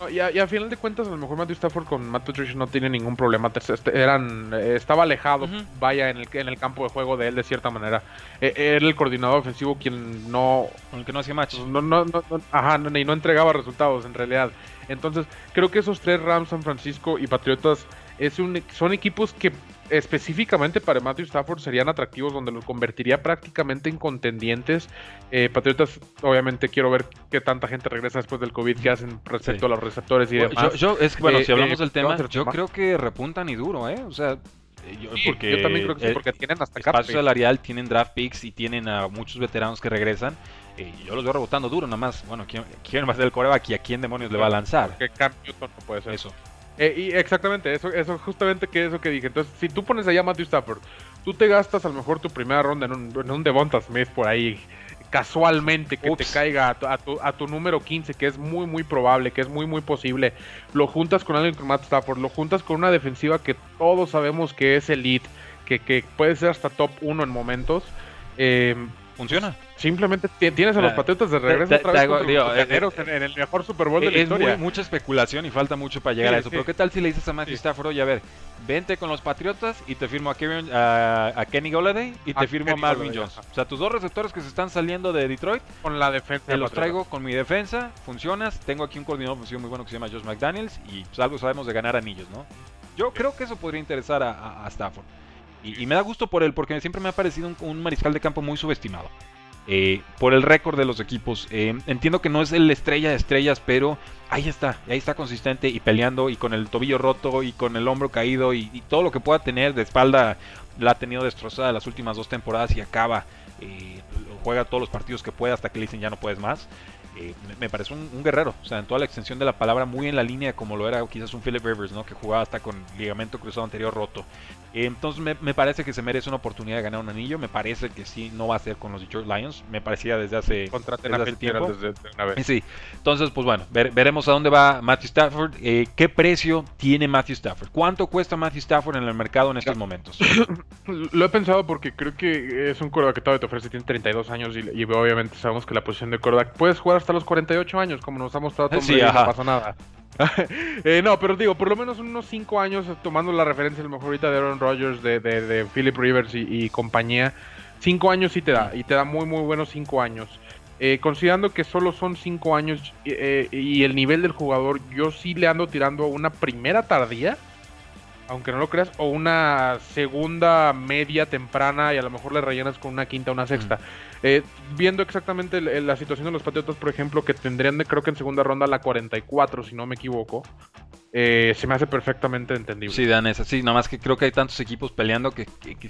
No, y, a, y a final de cuentas, a lo mejor Matthew Stafford con Matt Patricia no tiene ningún problema. Eran, eh, estaba alejado, vaya, en el, en el campo de juego de él de cierta manera. Eh, era el coordinador ofensivo quien no, el que no hacía match. no, no, no- no- ajá, no- y no entregaba resultados en realidad. Entonces, creo que esos tres Rams, San Francisco y Patriotas es un, son equipos que específicamente para Matthew Stafford serían atractivos, donde los convertiría prácticamente en contendientes. Eh, Patriotas, obviamente, quiero ver qué tanta gente regresa después del COVID que hacen respecto Sí. a los receptores y demás. yo, yo- es bueno, Eh, si hablamos eh, del tema, yo creo que repuntan y duro, ¿eh? O sea, eh, yo, Sí, porque yo también creo que sí, el porque tienen hasta espacio salarial, tienen draft picks y tienen a muchos veteranos que regresan. eh, y yo los veo rebotando duro, nada más. Bueno, ¿quién, quién va a ser el coreback y a quién demonios le va a lanzar? Que Cam Newton no puede ser. Eso. Eh, y exactamente, eso, eso justamente que eso que dije. Entonces, si tú pones allá a Matthew Stafford, tú te gastas a lo mejor tu primera ronda en un, en un Devonta Smith por ahí, casualmente, que Ups. te caiga a tu, a, tu, a tu número 15, que es muy, muy probable, que es muy, muy posible. Lo juntas con alguien con Matt Stafford, lo juntas con una defensiva que todos sabemos que es elite, que, que puede ser hasta top 1 en momentos. Eh, Funciona. Simplemente tienes a los Patriotas de regreso otra vez en, el mejor Super Bowl de la historia. Es mucha especulación y falta mucho para llegar a eso. Pero ¿qué tal si le dices a Matthew Stafford, oye, a ver, vente con los Patriotas y te firmo a, Kenny Golladay y te firmo a Marvin Jones? O sea, tus dos receptores que se están saliendo de Detroit. Con la defensa. Te los traigo con mi defensa, funcionas. Tengo aquí un coordinador muy bueno que se llama Josh McDaniels y pues algo sabemos de ganar anillos, ¿no? Yo creo que eso podría interesar a, Stafford. Y, me da gusto por él porque siempre me ha parecido un mariscal de campo muy subestimado. Eh, por el récord de los equipos. Eh, entiendo que no es el estrella de estrellas, pero ahí está, ahí está consistente y peleando y con el tobillo roto y con el hombro caído y, todo lo que pueda tener de espalda la ha tenido destrozada las últimas dos temporadas y acaba, eh, juega todos los partidos que pueda hasta que le dicen ya no puedes más. me, parece un, guerrero, o sea, en toda la extensión de la palabra, muy en la línea como lo era quizás un Philip Rivers, ¿no? Que jugaba hasta con ligamento cruzado anterior roto. Entonces me, parece que se merece una oportunidad de ganar un anillo. Me parece que sí, no va a ser con los Detroit Lions. Me parecía desde hace, desde tiempo. Desde, una vez. Sí. Entonces, pues bueno, veremos a dónde va Matthew Stafford. Eh, ¿Qué precio tiene Matthew Stafford? ¿Cuánto cuesta Matthew Stafford en el mercado en estos momentos? Lo he pensado porque creo que es un quarterback que todavía te ofrece. Tiene 32 años y, obviamente sabemos que la posición de quarterback puedes jugar hasta los 48 años, como nos ha mostrado Tom sí, no pasa nada. Eh, no, pero digo, por lo menos unos 5 años, tomando la referencia a lo mejor ahorita de Aaron Rodgers, de, Philip Rivers y, compañía, 5 años sí te da, y te da muy, muy buenos 5 años. Eh, considerando que solo son 5 años eh, y el nivel del jugador, yo sí le ando tirando una primera tardía, aunque no lo creas, o una segunda media temprana y a lo mejor le rellenas con una quinta una sexta. Eh, viendo exactamente la situación de los Patriotas, por ejemplo, que tendrían de, creo que en segunda ronda la 44, si no me equivoco. Eh, se me hace perfectamente entendible. Sí, Dan, es así. Nada más que creo que hay tantos equipos peleando que,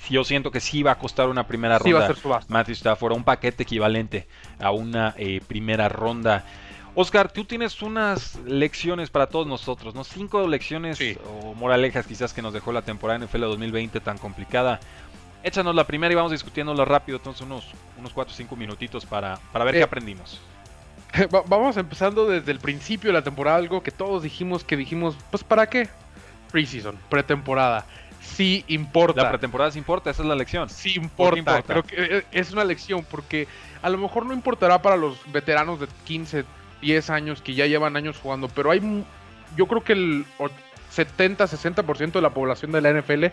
yo siento que sí va a costar una primera ronda. Sí va a ser subasta. Matthew Stafford, un paquete equivalente a una eh, primera ronda. Oscar, tú tienes unas lecciones para todos nosotros, ¿no? Cinco lecciones o moralejas quizás que nos dejó la temporada NFL 2020 tan complicada. Échanos la primera y vamos discutiéndola rápido, entonces unos, unos 4 o 5 minutitos para, para ver qué eh, aprendimos. Vamos empezando desde el principio de la temporada, algo que todos dijimos que dijimos, pues ¿para qué? Preseason, pretemporada. Sí importa. La pretemporada sí importa, esa es la lección. Sí importa, creo que eh, es una lección porque a lo mejor no importará para los veteranos de 15, 10 años que ya llevan años jugando, pero hay yo creo que el 70, 60% de la población de la NFL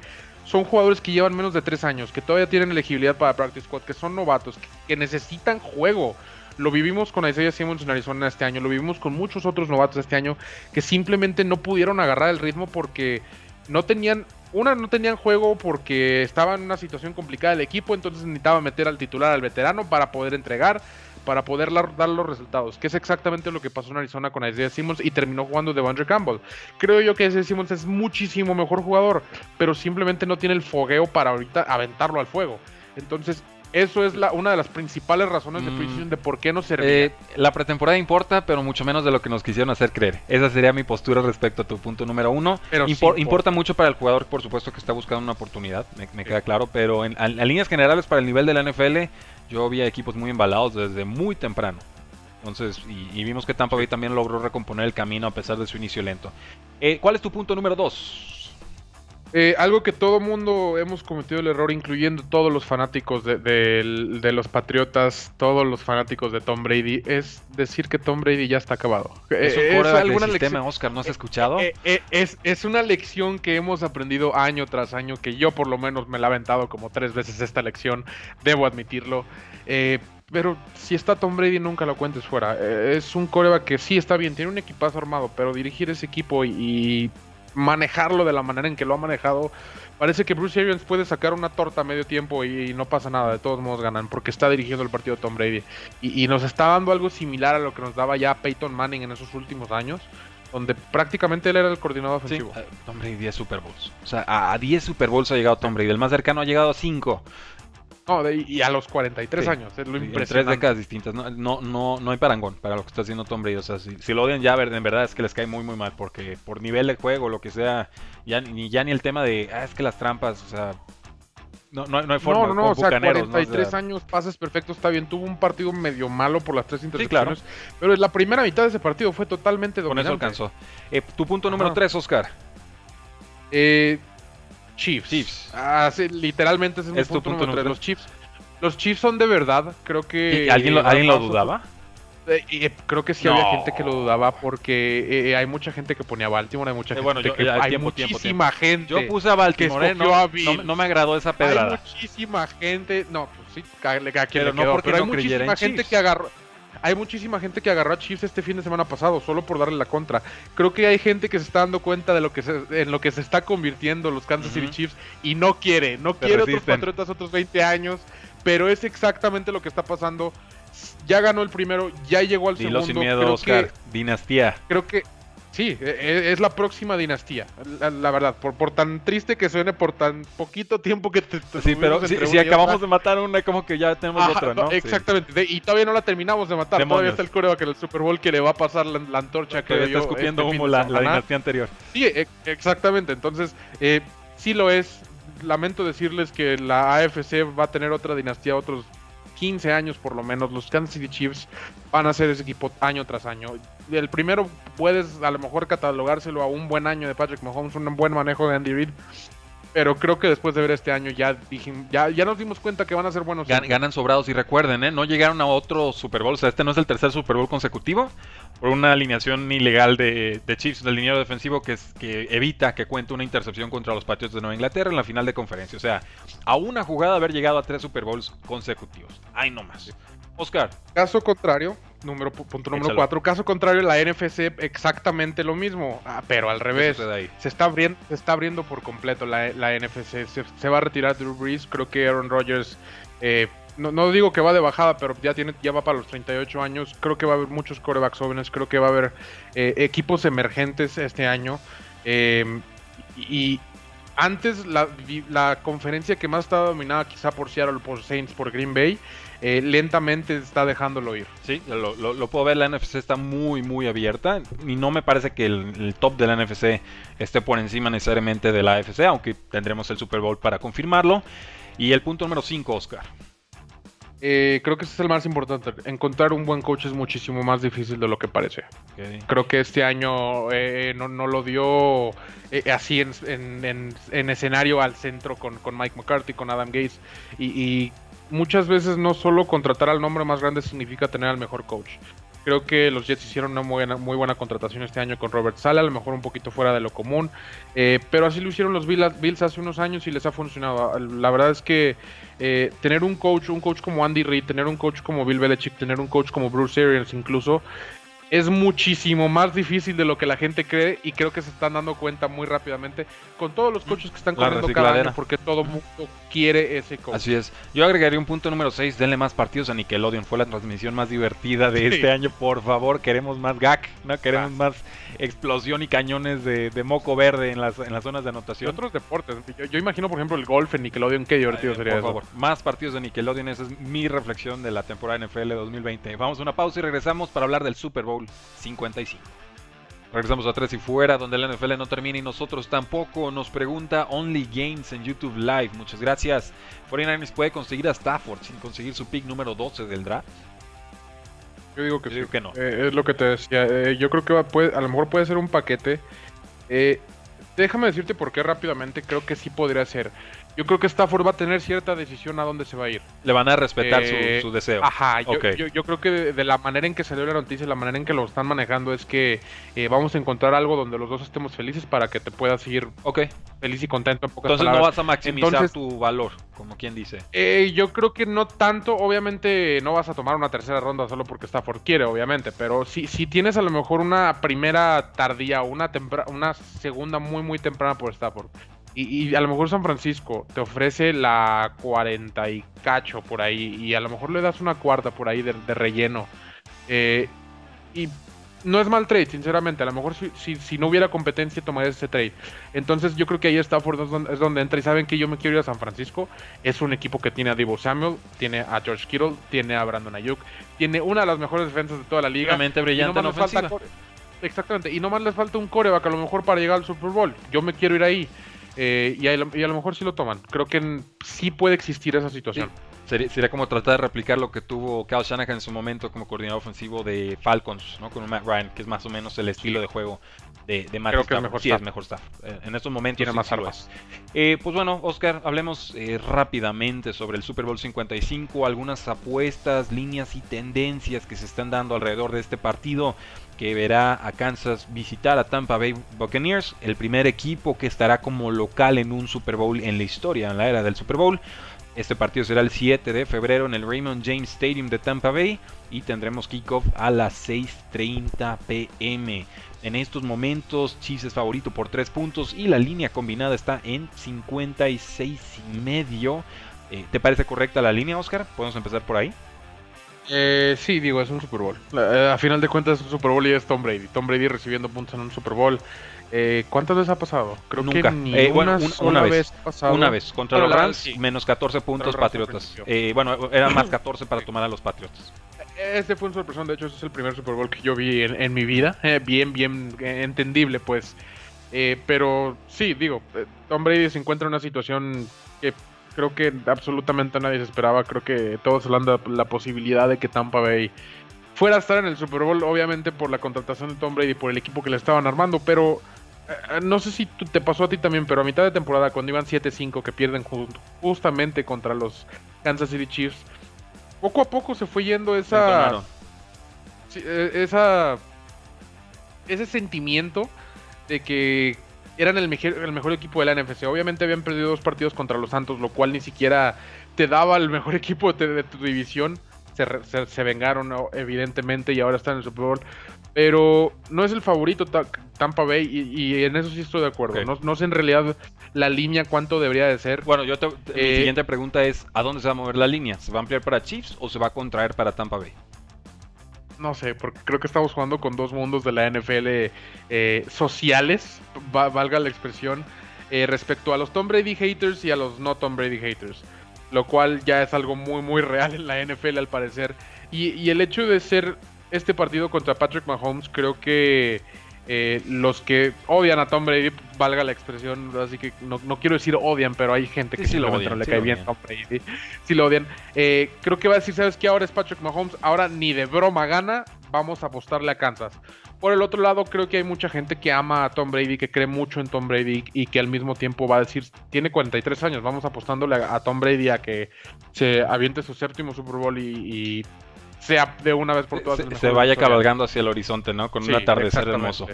son jugadores que llevan menos de 3 años, que todavía tienen elegibilidad para Practice Squad, que son novatos, que, necesitan juego. Lo vivimos con Isaiah Simmons en Arizona este año, lo vivimos con muchos otros novatos este año que simplemente no pudieron agarrar el ritmo porque no tenían, una, no tenían juego porque estaba en una situación complicada el equipo, entonces necesitaba meter al titular, al veterano para poder entregar para poder dar los resultados, que es exactamente lo que pasó en Arizona con Isaiah Simmons y terminó jugando de Andrew Campbell. Creo yo que Isaiah Simmons es muchísimo mejor jugador, pero simplemente no tiene el fogueo para ahorita aventarlo al fuego. Entonces, eso es la, una de las principales razones de mm. de por qué no se eh, la pretemporada importa, pero mucho menos de lo que nos quisieron hacer creer. Esa sería mi postura respecto a tu punto número uno. Pero importa mucho para el jugador, por supuesto, que está buscando una oportunidad, me, queda claro, pero en, en, líneas generales para el nivel de la NFL yo vi equipos muy embalados desde muy temprano. Entonces, y, vimos que Tampa Bay también logró recomponer el camino a pesar de su inicio lento. Eh, ¿Cuál es tu punto número 2? Eh, algo que todo mundo hemos cometido el error, incluyendo todos los fanáticos de, los Patriotas, todos los fanáticos de Tom Brady, es decir que Tom Brady ya está acabado. Es, eh, es alguna lección, Oscar, ¿no has escuchado? Eh, es, es, una lección que hemos aprendido año tras año, que yo por lo menos me la he aventado como tres veces esta lección, debo admitirlo. pero si está Tom Brady, nunca lo cuentes fuera. es un coreback que sí está bien, tiene un equipazo armado, pero dirigir ese equipo y manejarlo de la manera en que lo ha manejado. Parece que Bruce Arians puede sacar una torta a medio tiempo y, no pasa nada, de todos modos ganan, porque está dirigiendo el partido Tom Brady. Y, nos está dando algo similar a lo que nos daba ya Peyton Manning en esos últimos años, donde prácticamente él era el coordinador ofensivo. Eh, Tom Brady 10 Super Bowls. O sea, a 10 Super Bowls ha llegado Tom Brady. El más cercano ha llegado a 5. No, y a los 43 años, es lo impresionante. tres décadas distintas, no, no, no, hay parangón para lo que está haciendo Tom Brady. O sea, si, lo odian ya, en verdad es que les cae muy, muy mal, porque por nivel de juego, lo que sea, ya ni, ya ni el tema de, ah, es que las trampas, o sea, no, no, no hay forma. No, no, o sea, 43 años, pases perfectos, está bien. Tuvo un partido medio malo por las tres intercepciones, sí, claro. pero la primera mitad de ese partido fue totalmente dominante. Con eso alcanzó. Eh, tu punto número 3, Oscar. Eh, Chiefs. Chiefs. Ah, literalmente es, es punto, número 3, los Chiefs los Chiefs son de verdad, creo que... ¿Y ¿Alguien lo, ¿alguien lo dudaba? Eh, eh, creo que sí No. había gente que lo dudaba porque eh, hay mucha gente que ponía Baltimore, hay mucha gente bueno, yo- que... hay tiempo, tiempo, muchísima gente... Yo puse a Baltimore, que no, a me agradó esa Hay pedrada. muchísima gente... No, pues sí, cágale a quien Pero le no porque pero hay muchísima en gente Chiefs. que agarró... Hay muchísima gente que agarró a Chiefs este fin de semana pasado solo por darle la contra. Creo que hay gente que se está dando cuenta de lo que se, en lo que se está convirtiendo los Kansas City. Chiefs y no quiere, no Se quiere otros. Patriotas otros 20 años, pero es exactamente lo que está pasando. Ya ganó el primero, ya llegó al Dilo segundo. sin miedo, creo Oscar. que Dinastía. creo que sí, e- e- es la próxima dinastía, la, la verdad, por, por tan triste que suene, por tan poquito tiempo que te, te Sí, pero si, acabamos de matar una, como que ya tenemos Ajá, otra, no. Exactamente, de- y todavía no la terminamos de matar, Demonios. todavía está el coreback en el Super Bowl que le va a pasar la, la antorcha que está escupiendo humo la, la dinastía anterior. Sí, e- exactamente, entonces eh, sí lo es, lamento decirles que la AFC va a tener otra dinastía, otros 15 años por lo menos. Los Kansas City Chiefs van a ser ese equipo año tras año. El primero puedes a lo mejor catalogárselo a un buen año de Patrick Mahomes, un buen manejo de Andy Reid. Pero creo que después de ver este año ya, dijim- ya, ya nos dimos cuenta que van a ser buenos. Gan- ganan sobrados y recuerden, ¿eh? no llegaron a otro Super Bowl. O sea, este no es el tercer Super Bowl consecutivo por una alineación ilegal de, de Chiefs del liniero defensivo que, es, que evita que cuente una intercepción contra los Patriots de Nueva Inglaterra en la final de conferencia. O sea, a una jugada haber llegado a tres Super Bowls consecutivos. Ay, no más. Oscar, Caso contrario, número, pu- punto número Échalo. 4. Caso contrario, la NFC exactamente lo mismo, ah, pero al ¿qué revés. ahí? Se está abriendo, se está abriendo por completo la, la NFC. Se, se va a retirar Drew Brees. Creo que Aaron Rodgers, eh, no, no digo que va de bajada, pero ya, tiene, ya va para los 38 años. Creo que va a haber muchos corebacks jóvenes. Creo que va a haber eh, equipos emergentes este año. Eh, y antes la, la conferencia que más estaba dominada quizá por Seattle, por Saints, por Green Bay, eh, lentamente está dejándolo ir. Sí, lo, lo- lo puedo ver, la NFC está muy, muy abierta y no me parece que el, el top de la NFC esté por encima necesariamente de la AFC, aunque tendremos el Super Bowl para confirmarlo. Y el punto número 5, Oscar. Eh, creo que ese es el más importante. Encontrar un buen coach es muchísimo más difícil de lo que parece. Creo que este año eh, no, no lo dio eh, así en, en- en- en escenario al centro con, con Mike McCarthy, con Adam Gates. Y, y muchas veces no solo contratar al nombre más grande significa tener al mejor coach. Creo que los Jets hicieron una muy buena, muy buena contratación este año con Robert Sala, a lo mejor un poquito fuera de lo común. eh, pero así lo hicieron los Bills, hace unos años y les ha funcionado. La verdad es que eh, tener un coach, un coach como Andy Reid, tener un coach como Bill Belichick, tener un coach como Bruce Arians incluso, es muchísimo más difícil de lo que la gente cree y creo que se están dando cuenta muy rápidamente con todos los coaches que están corriendo cada año porque todo mundo quiere ese coach. Así es. Yo agregaría un punto número 6, denle más partidos a Nickelodeon. Fue la transmisión más divertida de Sí. este año. Por favor, queremos más gag, ¿no? Queremos Ah. más explosión y cañones de, de moco verde en las, en las zonas de Y anotación. otros deportes. Yo, yo imagino, por ejemplo, el golf en Nickelodeon, qué divertido Eh, sería por eso. favor, más partidos de Nickelodeon, esa es mi reflexión de la temporada NFL 2020. Vamos a una pausa y regresamos para hablar del Super Bowl 55. Regresamos a Tres y Fuera, donde la NFL no termina y nosotros tampoco. Nos pregunta Only Games en YouTube Live. Muchas gracias. 49ers puede conseguir a Stafford sin conseguir su pick número 12 del draft. Yo digo que Yo sí. digo que no. Eh, es lo que te decía. eh, yo creo que va- puede, a lo mejor puede ser un paquete. Eh, déjame decirte por qué rápidamente creo que sí podría ser. Yo creo que Stafford va a tener cierta decisión a dónde se va a ir. Le van a respetar Eh, su, su deseo. Ajá, yo, yo- yo creo que de, de la manera en que salió la noticia, la manera en que lo están manejando es que eh, vamos a encontrar algo donde los dos estemos felices para que te puedas ir feliz y contento en pocas Entonces no vas a maximizar Entonces- tu valor, como quien dice. Eh, yo creo que no tanto, obviamente no vas a tomar una tercera ronda solo porque Stafford quiere, obviamente, pero si, si tienes a lo mejor una primera tardía o una, una segunda muy muy temprana por Stafford y, y a lo mejor San Francisco te ofrece la 40 y cacho por ahí y a lo mejor le das una cuarta por ahí de, de relleno eh, y no es mal trade, sinceramente, a lo mejor si, si, si no hubiera competencia tomarías ese trade. Entonces yo creo que ahí Stafford es donde, es donde entra y saben que yo me quiero ir a San Francisco. Es un equipo que tiene a Divo Samuel, tiene a George Kittle, tiene a Brandon Ayuk, tiene una de las mejores defensas de toda la liga. Y brillante les falta Exactamente, y nomás les falta un coreback a lo mejor para llegar al Super Bowl. Yo me quiero ir ahí. Eh, y, a lo, y a lo mejor sí lo toman. Creo que en- sí puede existir esa situación. Sería, como tratar de replicar lo que tuvo Kyle Shanahan en su momento como coordinador ofensivo de Falcons, ¿no? Con un Matt Ryan, que es más o menos el estilo de juego de, de Matt Creo que es mejor sí, staff. es mejor staff. En estos momentos Tiene sí, más sí armas. Eh, pues bueno, Oscar, hablemos eh, rápidamente sobre el Super Bowl 55, algunas apuestas, líneas y tendencias que se están dando alrededor de este partido que verá a Kansas visitar a Tampa Bay Buccaneers, el primer equipo que estará como local en un Super Bowl en la historia, en la era del Super Bowl. Este partido será el 7 de febrero en el Raymond James Stadium de Tampa Bay y tendremos kickoff a las 6.30 pm. En estos momentos, Chiefs es favorito por 3 puntos y la línea combinada está en 56 y medio. Eh, ¿Te parece correcta la línea, Oscar? Podemos empezar por ahí. Eh, sí, digo, es un Super Bowl. Eh, a final de cuentas es un Super Bowl y es Tom Brady. Tom Brady recibiendo puntos en un Super Bowl. Eh, ¿Cuántas veces ha pasado? Creo Nunca. que ni Eh, bueno, una, un- sola una vez. vez ha pasado. Una vez contra los Rams, sí. menos 14 puntos Patriotas. Eh, bueno, eran más 14 para tomar a los Patriotas. Este fue un sorpresón, de hecho, ese es el primer Super Bowl que yo vi en, en mi vida. Eh, bien, bien eh, entendible, pues. Eh, pero sí, digo, Tom Brady se encuentra en una situación que creo que absolutamente nadie se esperaba. Creo que todos hablando de la posibilidad de que Tampa Bay fuera a estar en el Super Bowl, obviamente por la contratación de Tom Brady, por el equipo que le estaban armando, pero eh, no sé si te pasó a ti también, pero a mitad de temporada, cuando iban 7-5, que pierden ju- justamente contra los Kansas City Chiefs, poco a poco se fue yendo esa, eh, esa ese sentimiento de que eran el mejor, el mejor equipo de la NFC. Obviamente habían perdido dos partidos contra los Santos, lo cual ni siquiera te daba el mejor equipo de, de tu división. Se, se- se vengaron, evidentemente, y ahora están en el Super Bowl. Pero no es el favorito Ta- Tampa Bay, y, y en eso sí estoy de acuerdo. No, no sé en realidad la línea cuánto debería de ser. Bueno, yo te- te- mi Eh, siguiente pregunta es, ¿a dónde se va a mover la línea? ¿Se va a ampliar para Chiefs o se va a contraer para Tampa Bay? No sé, porque creo que estamos jugando con dos mundos de la NFL eh, sociales, va- valga la expresión, eh, respecto a los Tom Brady haters y a los no Tom Brady haters. Lo cual ya es algo muy, muy real en la NFL al parecer. Y, y el hecho de ser este partido contra Patrick Mahomes, creo que eh, los que odian a Tom Brady, valga la expresión, así que no, no quiero decir odian, pero hay gente Sí, que sí lo odian, no le sí cae bien. Tom Brady. Si lo odian. Eh, creo que va a decir, ¿sabes qué? Ahora es Patrick Mahomes, ahora ni de broma gana, vamos a apostarle a Kansas. Por el otro lado, creo que hay mucha gente que ama a Tom Brady, que cree mucho en Tom Brady y que al mismo tiempo va a decir, tiene 43 años, vamos apostándole a, a Tom Brady a que se aviente su séptimo Super Bowl y, y sea de una vez por todas. Se, vaya cabalgando hacia el horizonte, ¿no? Con Sí, un atardecer hermoso.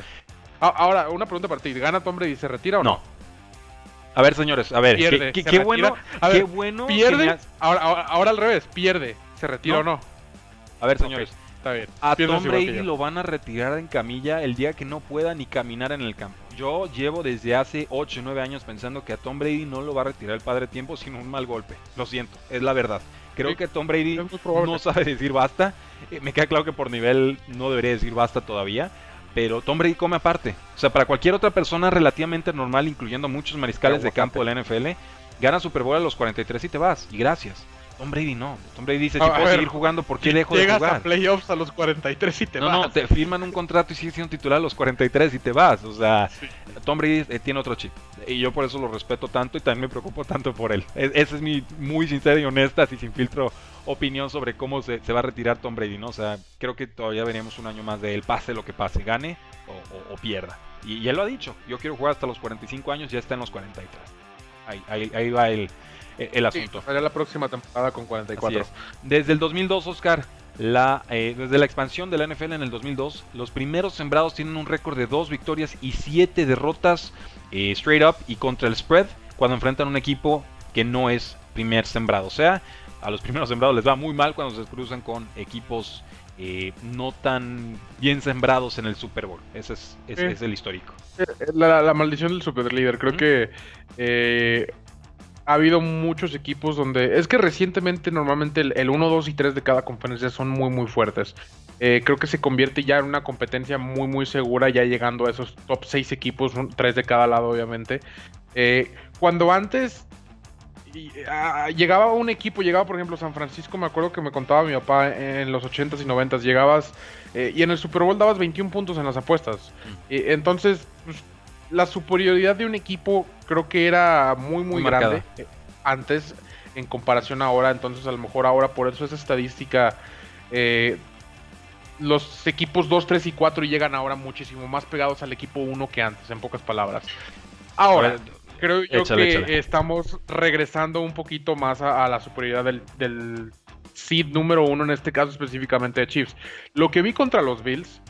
A- Ahora, una pregunta para ti, ¿gana Tom Brady y se retira o no? No. A ver, señores, a ver, qué- Pierde, qué, se qué retira. bueno, A qué bueno. ¿Pierde? Ahora, ahora, ahora al revés, pierde. ¿Se retira No. o no? A ver, señores, Está bien. a Tom Brady lo van a retirar en camilla el día que no pueda ni caminar en el campo. Yo llevo desde hace 8 o 9 años pensando que a Tom Brady no lo va a retirar el padre tiempo sino un mal golpe. Lo siento, es la verdad. Creo que Tom Brady no sabe decir basta. Eh, me queda claro que por nivel no debería decir basta todavía. Pero Tom Brady come aparte. O sea, para cualquier otra persona relativamente normal, incluyendo muchos mariscales de campo de la NFL, gana Super Bowl a los 43 y te vas. Y gracias. Tom Brady no. Tom Brady dice, si puedo ver, seguir jugando, ¿por qué dejo de Llegas jugar? a playoffs a los 43 y te no, vas. no, te firman un contrato y sigues siendo titular a los 43 y te vas. O sea, Sí. Tom Brady eh, tiene otro chip. Y yo por eso lo respeto tanto y también me preocupo tanto por él. Es- esa es mi muy sincera y honesta, así sin filtro, opinión sobre cómo se, se va a retirar Tom Brady, ¿no? O sea, creo que todavía veríamos un año más de él, pase lo que pase, gane o, o- o pierda. Y, y él lo ha dicho, yo quiero jugar hasta los 45 años, ya está en los 43. Ahí, ahí, ahí va el, el Sí, asunto. será la próxima temporada con 44. Así es. Desde el 2002, Oscar, la, eh, desde la expansión de la NFL en el 2002, los primeros sembrados tienen un récord de dos victorias y siete derrotas eh, straight up y contra el spread cuando enfrentan un equipo que no es primer sembrado. O sea, a los primeros sembrados les va muy mal cuando se cruzan con equipos eh, no tan bien sembrados en el Super Bowl. Ese es, es el histórico. Eh, La, la maldición del superlíder. Creo Ujú. que eh, ha habido muchos equipos donde. Es que recientemente, normalmente, el, el 1, 2 y 3 de cada conferencia son muy, muy fuertes. Eh, creo que se convierte ya en una competencia muy, muy segura, ya llegando a esos top 6 equipos, 3 de cada lado, obviamente. Eh, cuando antes. Y, ah, llegaba un equipo, llegaba por ejemplo San Francisco, me acuerdo que me contaba mi papá en los 80s y 90s, llegabas eh, y en el Super Bowl dabas 21 puntos en las apuestas. Eh, entonces, pues, la superioridad de un equipo creo que era muy, muy, Muy grande eh, antes. en comparación ahora, entonces a lo mejor ahora por eso esa estadística, eh, los equipos 2, 3 y 4 llegan ahora muchísimo más pegados al equipo 1 que antes, en pocas palabras. Ahora, creo yo que estamos regresando un poquito más a, la superioridad del, del seed número 1, en este caso específicamente de Chiefs. Lo que vi contra los Bills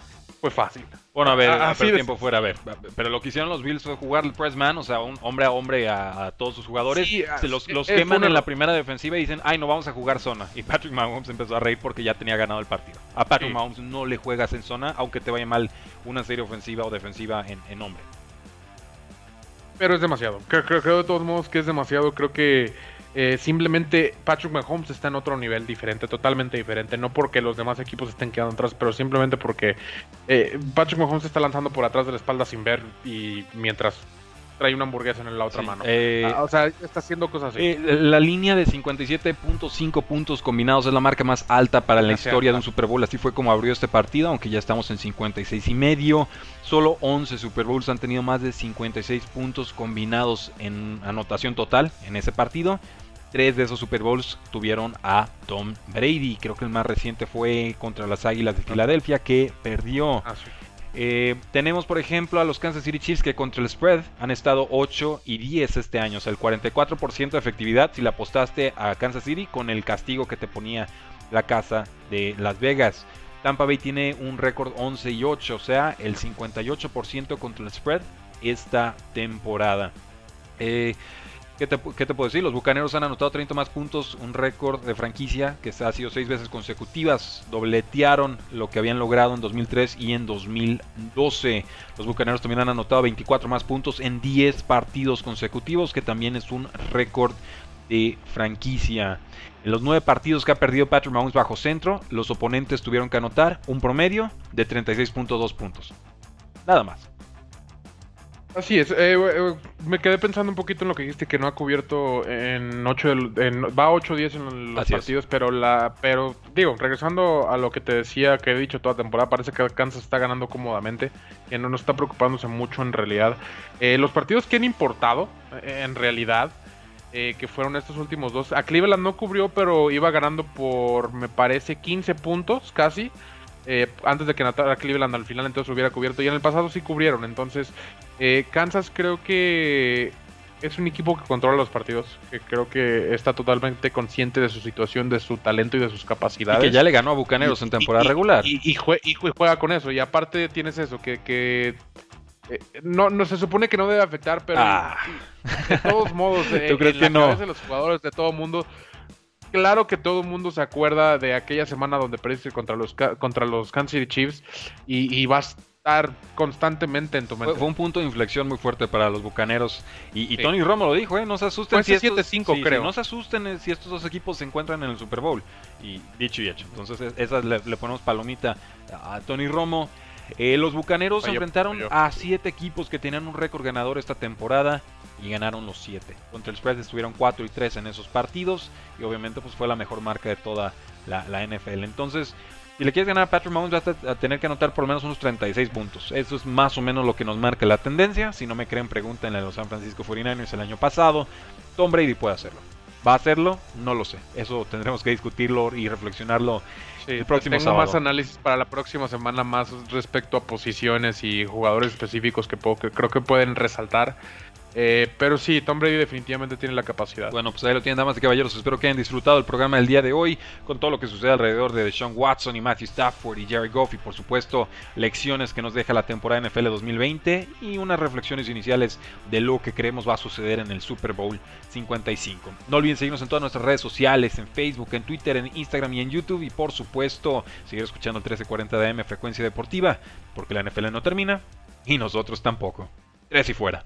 fue fácil. Bueno, a ver, a ver tiempo fuera, a ver. Pero lo que hicieron los Bills fue jugar el press man, o sea, un hombre a hombre a, todos sus jugadores. se los, los queman en la primera defensiva y dicen, ay, no vamos a jugar zona. Y Patrick Mahomes empezó a reír porque ya tenía ganado el partido. A Patrick Mahomes no le juegas en zona, aunque te vaya mal una serie ofensiva o defensiva en, en hombre. Pero es demasiado. Creo, de todos modos que es demasiado. Creo que eh, simplemente Patrick Mahomes está en otro nivel diferente, totalmente diferente. No porque los demás equipos estén quedando atrás, pero simplemente porque eh, Patrick Mahomes está lanzando por atrás de la espalda sin ver y mientras trae una hamburguesa en la otra mano. Eh, ah, o sea, está haciendo cosas así. la línea de 57.5 puntos combinados es la marca más alta para la historia de un Super Bowl. Así fue como abrió este partido, aunque ya estamos en 56 y medio. Solo 11 Super Bowls han tenido más de 56 puntos combinados en anotación total en ese partido. Tres de esos Super Bowls tuvieron a Tom Brady. Creo que el más reciente fue contra las Águilas de Filadelfia que perdió. Ah, eh, tenemos por ejemplo a los Kansas City Chiefs que contra el spread han estado 8 y 10 este año. O sea, el 44% de efectividad si la apostaste a Kansas City con el castigo que te ponía la casa de Las Vegas. Tampa Bay tiene un récord 11 y 8, o sea, el 58% contra el spread esta temporada. Eh, ¿Qué te, puedo decir? Los Bucaneros han anotado 30 más puntos, un récord de franquicia que ha sido seis veces consecutivas. Dobletearon lo que habían logrado en 2003 y en 2012. Los Bucaneros también han anotado 24 más puntos en 10 partidos consecutivos, que también es un récord de franquicia. En los nueve partidos que ha perdido Patrick Mahomes bajo centro, los oponentes tuvieron que anotar un promedio de 36.2 puntos. Nada más. Así es, eh, eh, me quedé pensando un poquito en lo que dijiste que no ha cubierto en 8 en, va 8 10 en los partidos, pero la pero digo, regresando a lo que te decía que he dicho toda temporada, parece que Kansas está ganando cómodamente, que no nos está preocupándose mucho en realidad. Eh, los partidos que han importado en realidad que fueron estos últimos dos. A Cleveland no cubrió, pero iba ganando por, me parece, 15 puntos casi. Eh, antes de que a Cleveland al final entonces hubiera cubierto. Y en el pasado sí cubrieron. Entonces, eh, Kansas creo que es un equipo que controla los partidos. Que creo que está totalmente consciente de su situación, de su talento y de sus capacidades. Y que ya le ganó a Bucaneros en temporada regular. Y, juega con eso. Y aparte tienes eso, que, eh, no, no se supone que no debe afectar, pero ah. de todos modos, ¿Tú crees que no? de los jugadores de todo mundo claro que todo el mundo se acuerda de aquella semana donde perdiste contra los, contra los Kansas City Chiefs y, va a estar constantemente en tu mente. Fue, un punto de inflexión muy fuerte para los bucaneros. Y, Tony Romo lo dijo, ¿eh? No se asusten si estos, 7-5, creo. no se asusten eh, si estos dos equipos se encuentran en el Super Bowl. Y dicho y hecho. Entonces, esa le, ponemos palomita a Tony Romo. Eh, los bucaneros se enfrentaron a siete equipos que tenían un récord ganador esta temporada y ganaron los 7. Contra el spread estuvieron 4 y 3 en esos partidos y obviamente pues fue la mejor marca de toda la, NFL. Entonces, si le quieres ganar a Patrick Mahomes vas a tener que anotar por lo menos unos 36 puntos. Eso es más o menos lo que nos marca la tendencia. Si no me creen, pregúntenle a los San Francisco 49ers el año pasado. Tom Brady puede hacerlo. ¿Va a hacerlo? No lo sé. Eso tendremos que discutirlo y reflexionarlo el próximo tengo más análisis para la próxima semana más respecto a posiciones y jugadores específicos que, puedo, que creo que pueden resaltar. Eh, pero sí, Tom Brady definitivamente tiene la capacidad. Bueno, pues ahí lo tienen, damas y caballeros. Espero que hayan disfrutado el programa del día de hoy con todo lo que sucede alrededor de Sean Watson y Matthew Stafford y Jerry Goff y por supuesto lecciones que nos deja la temporada NFL 2020 y unas reflexiones iniciales de lo que creemos va a suceder en el Super Bowl 55. No olviden seguirnos en todas nuestras redes sociales, en Facebook, en Twitter, en Instagram y en YouTube y por supuesto seguir escuchando el 1340 de AM Frecuencia Deportiva porque la NFL no termina y nosotros tampoco. Tres y fuera.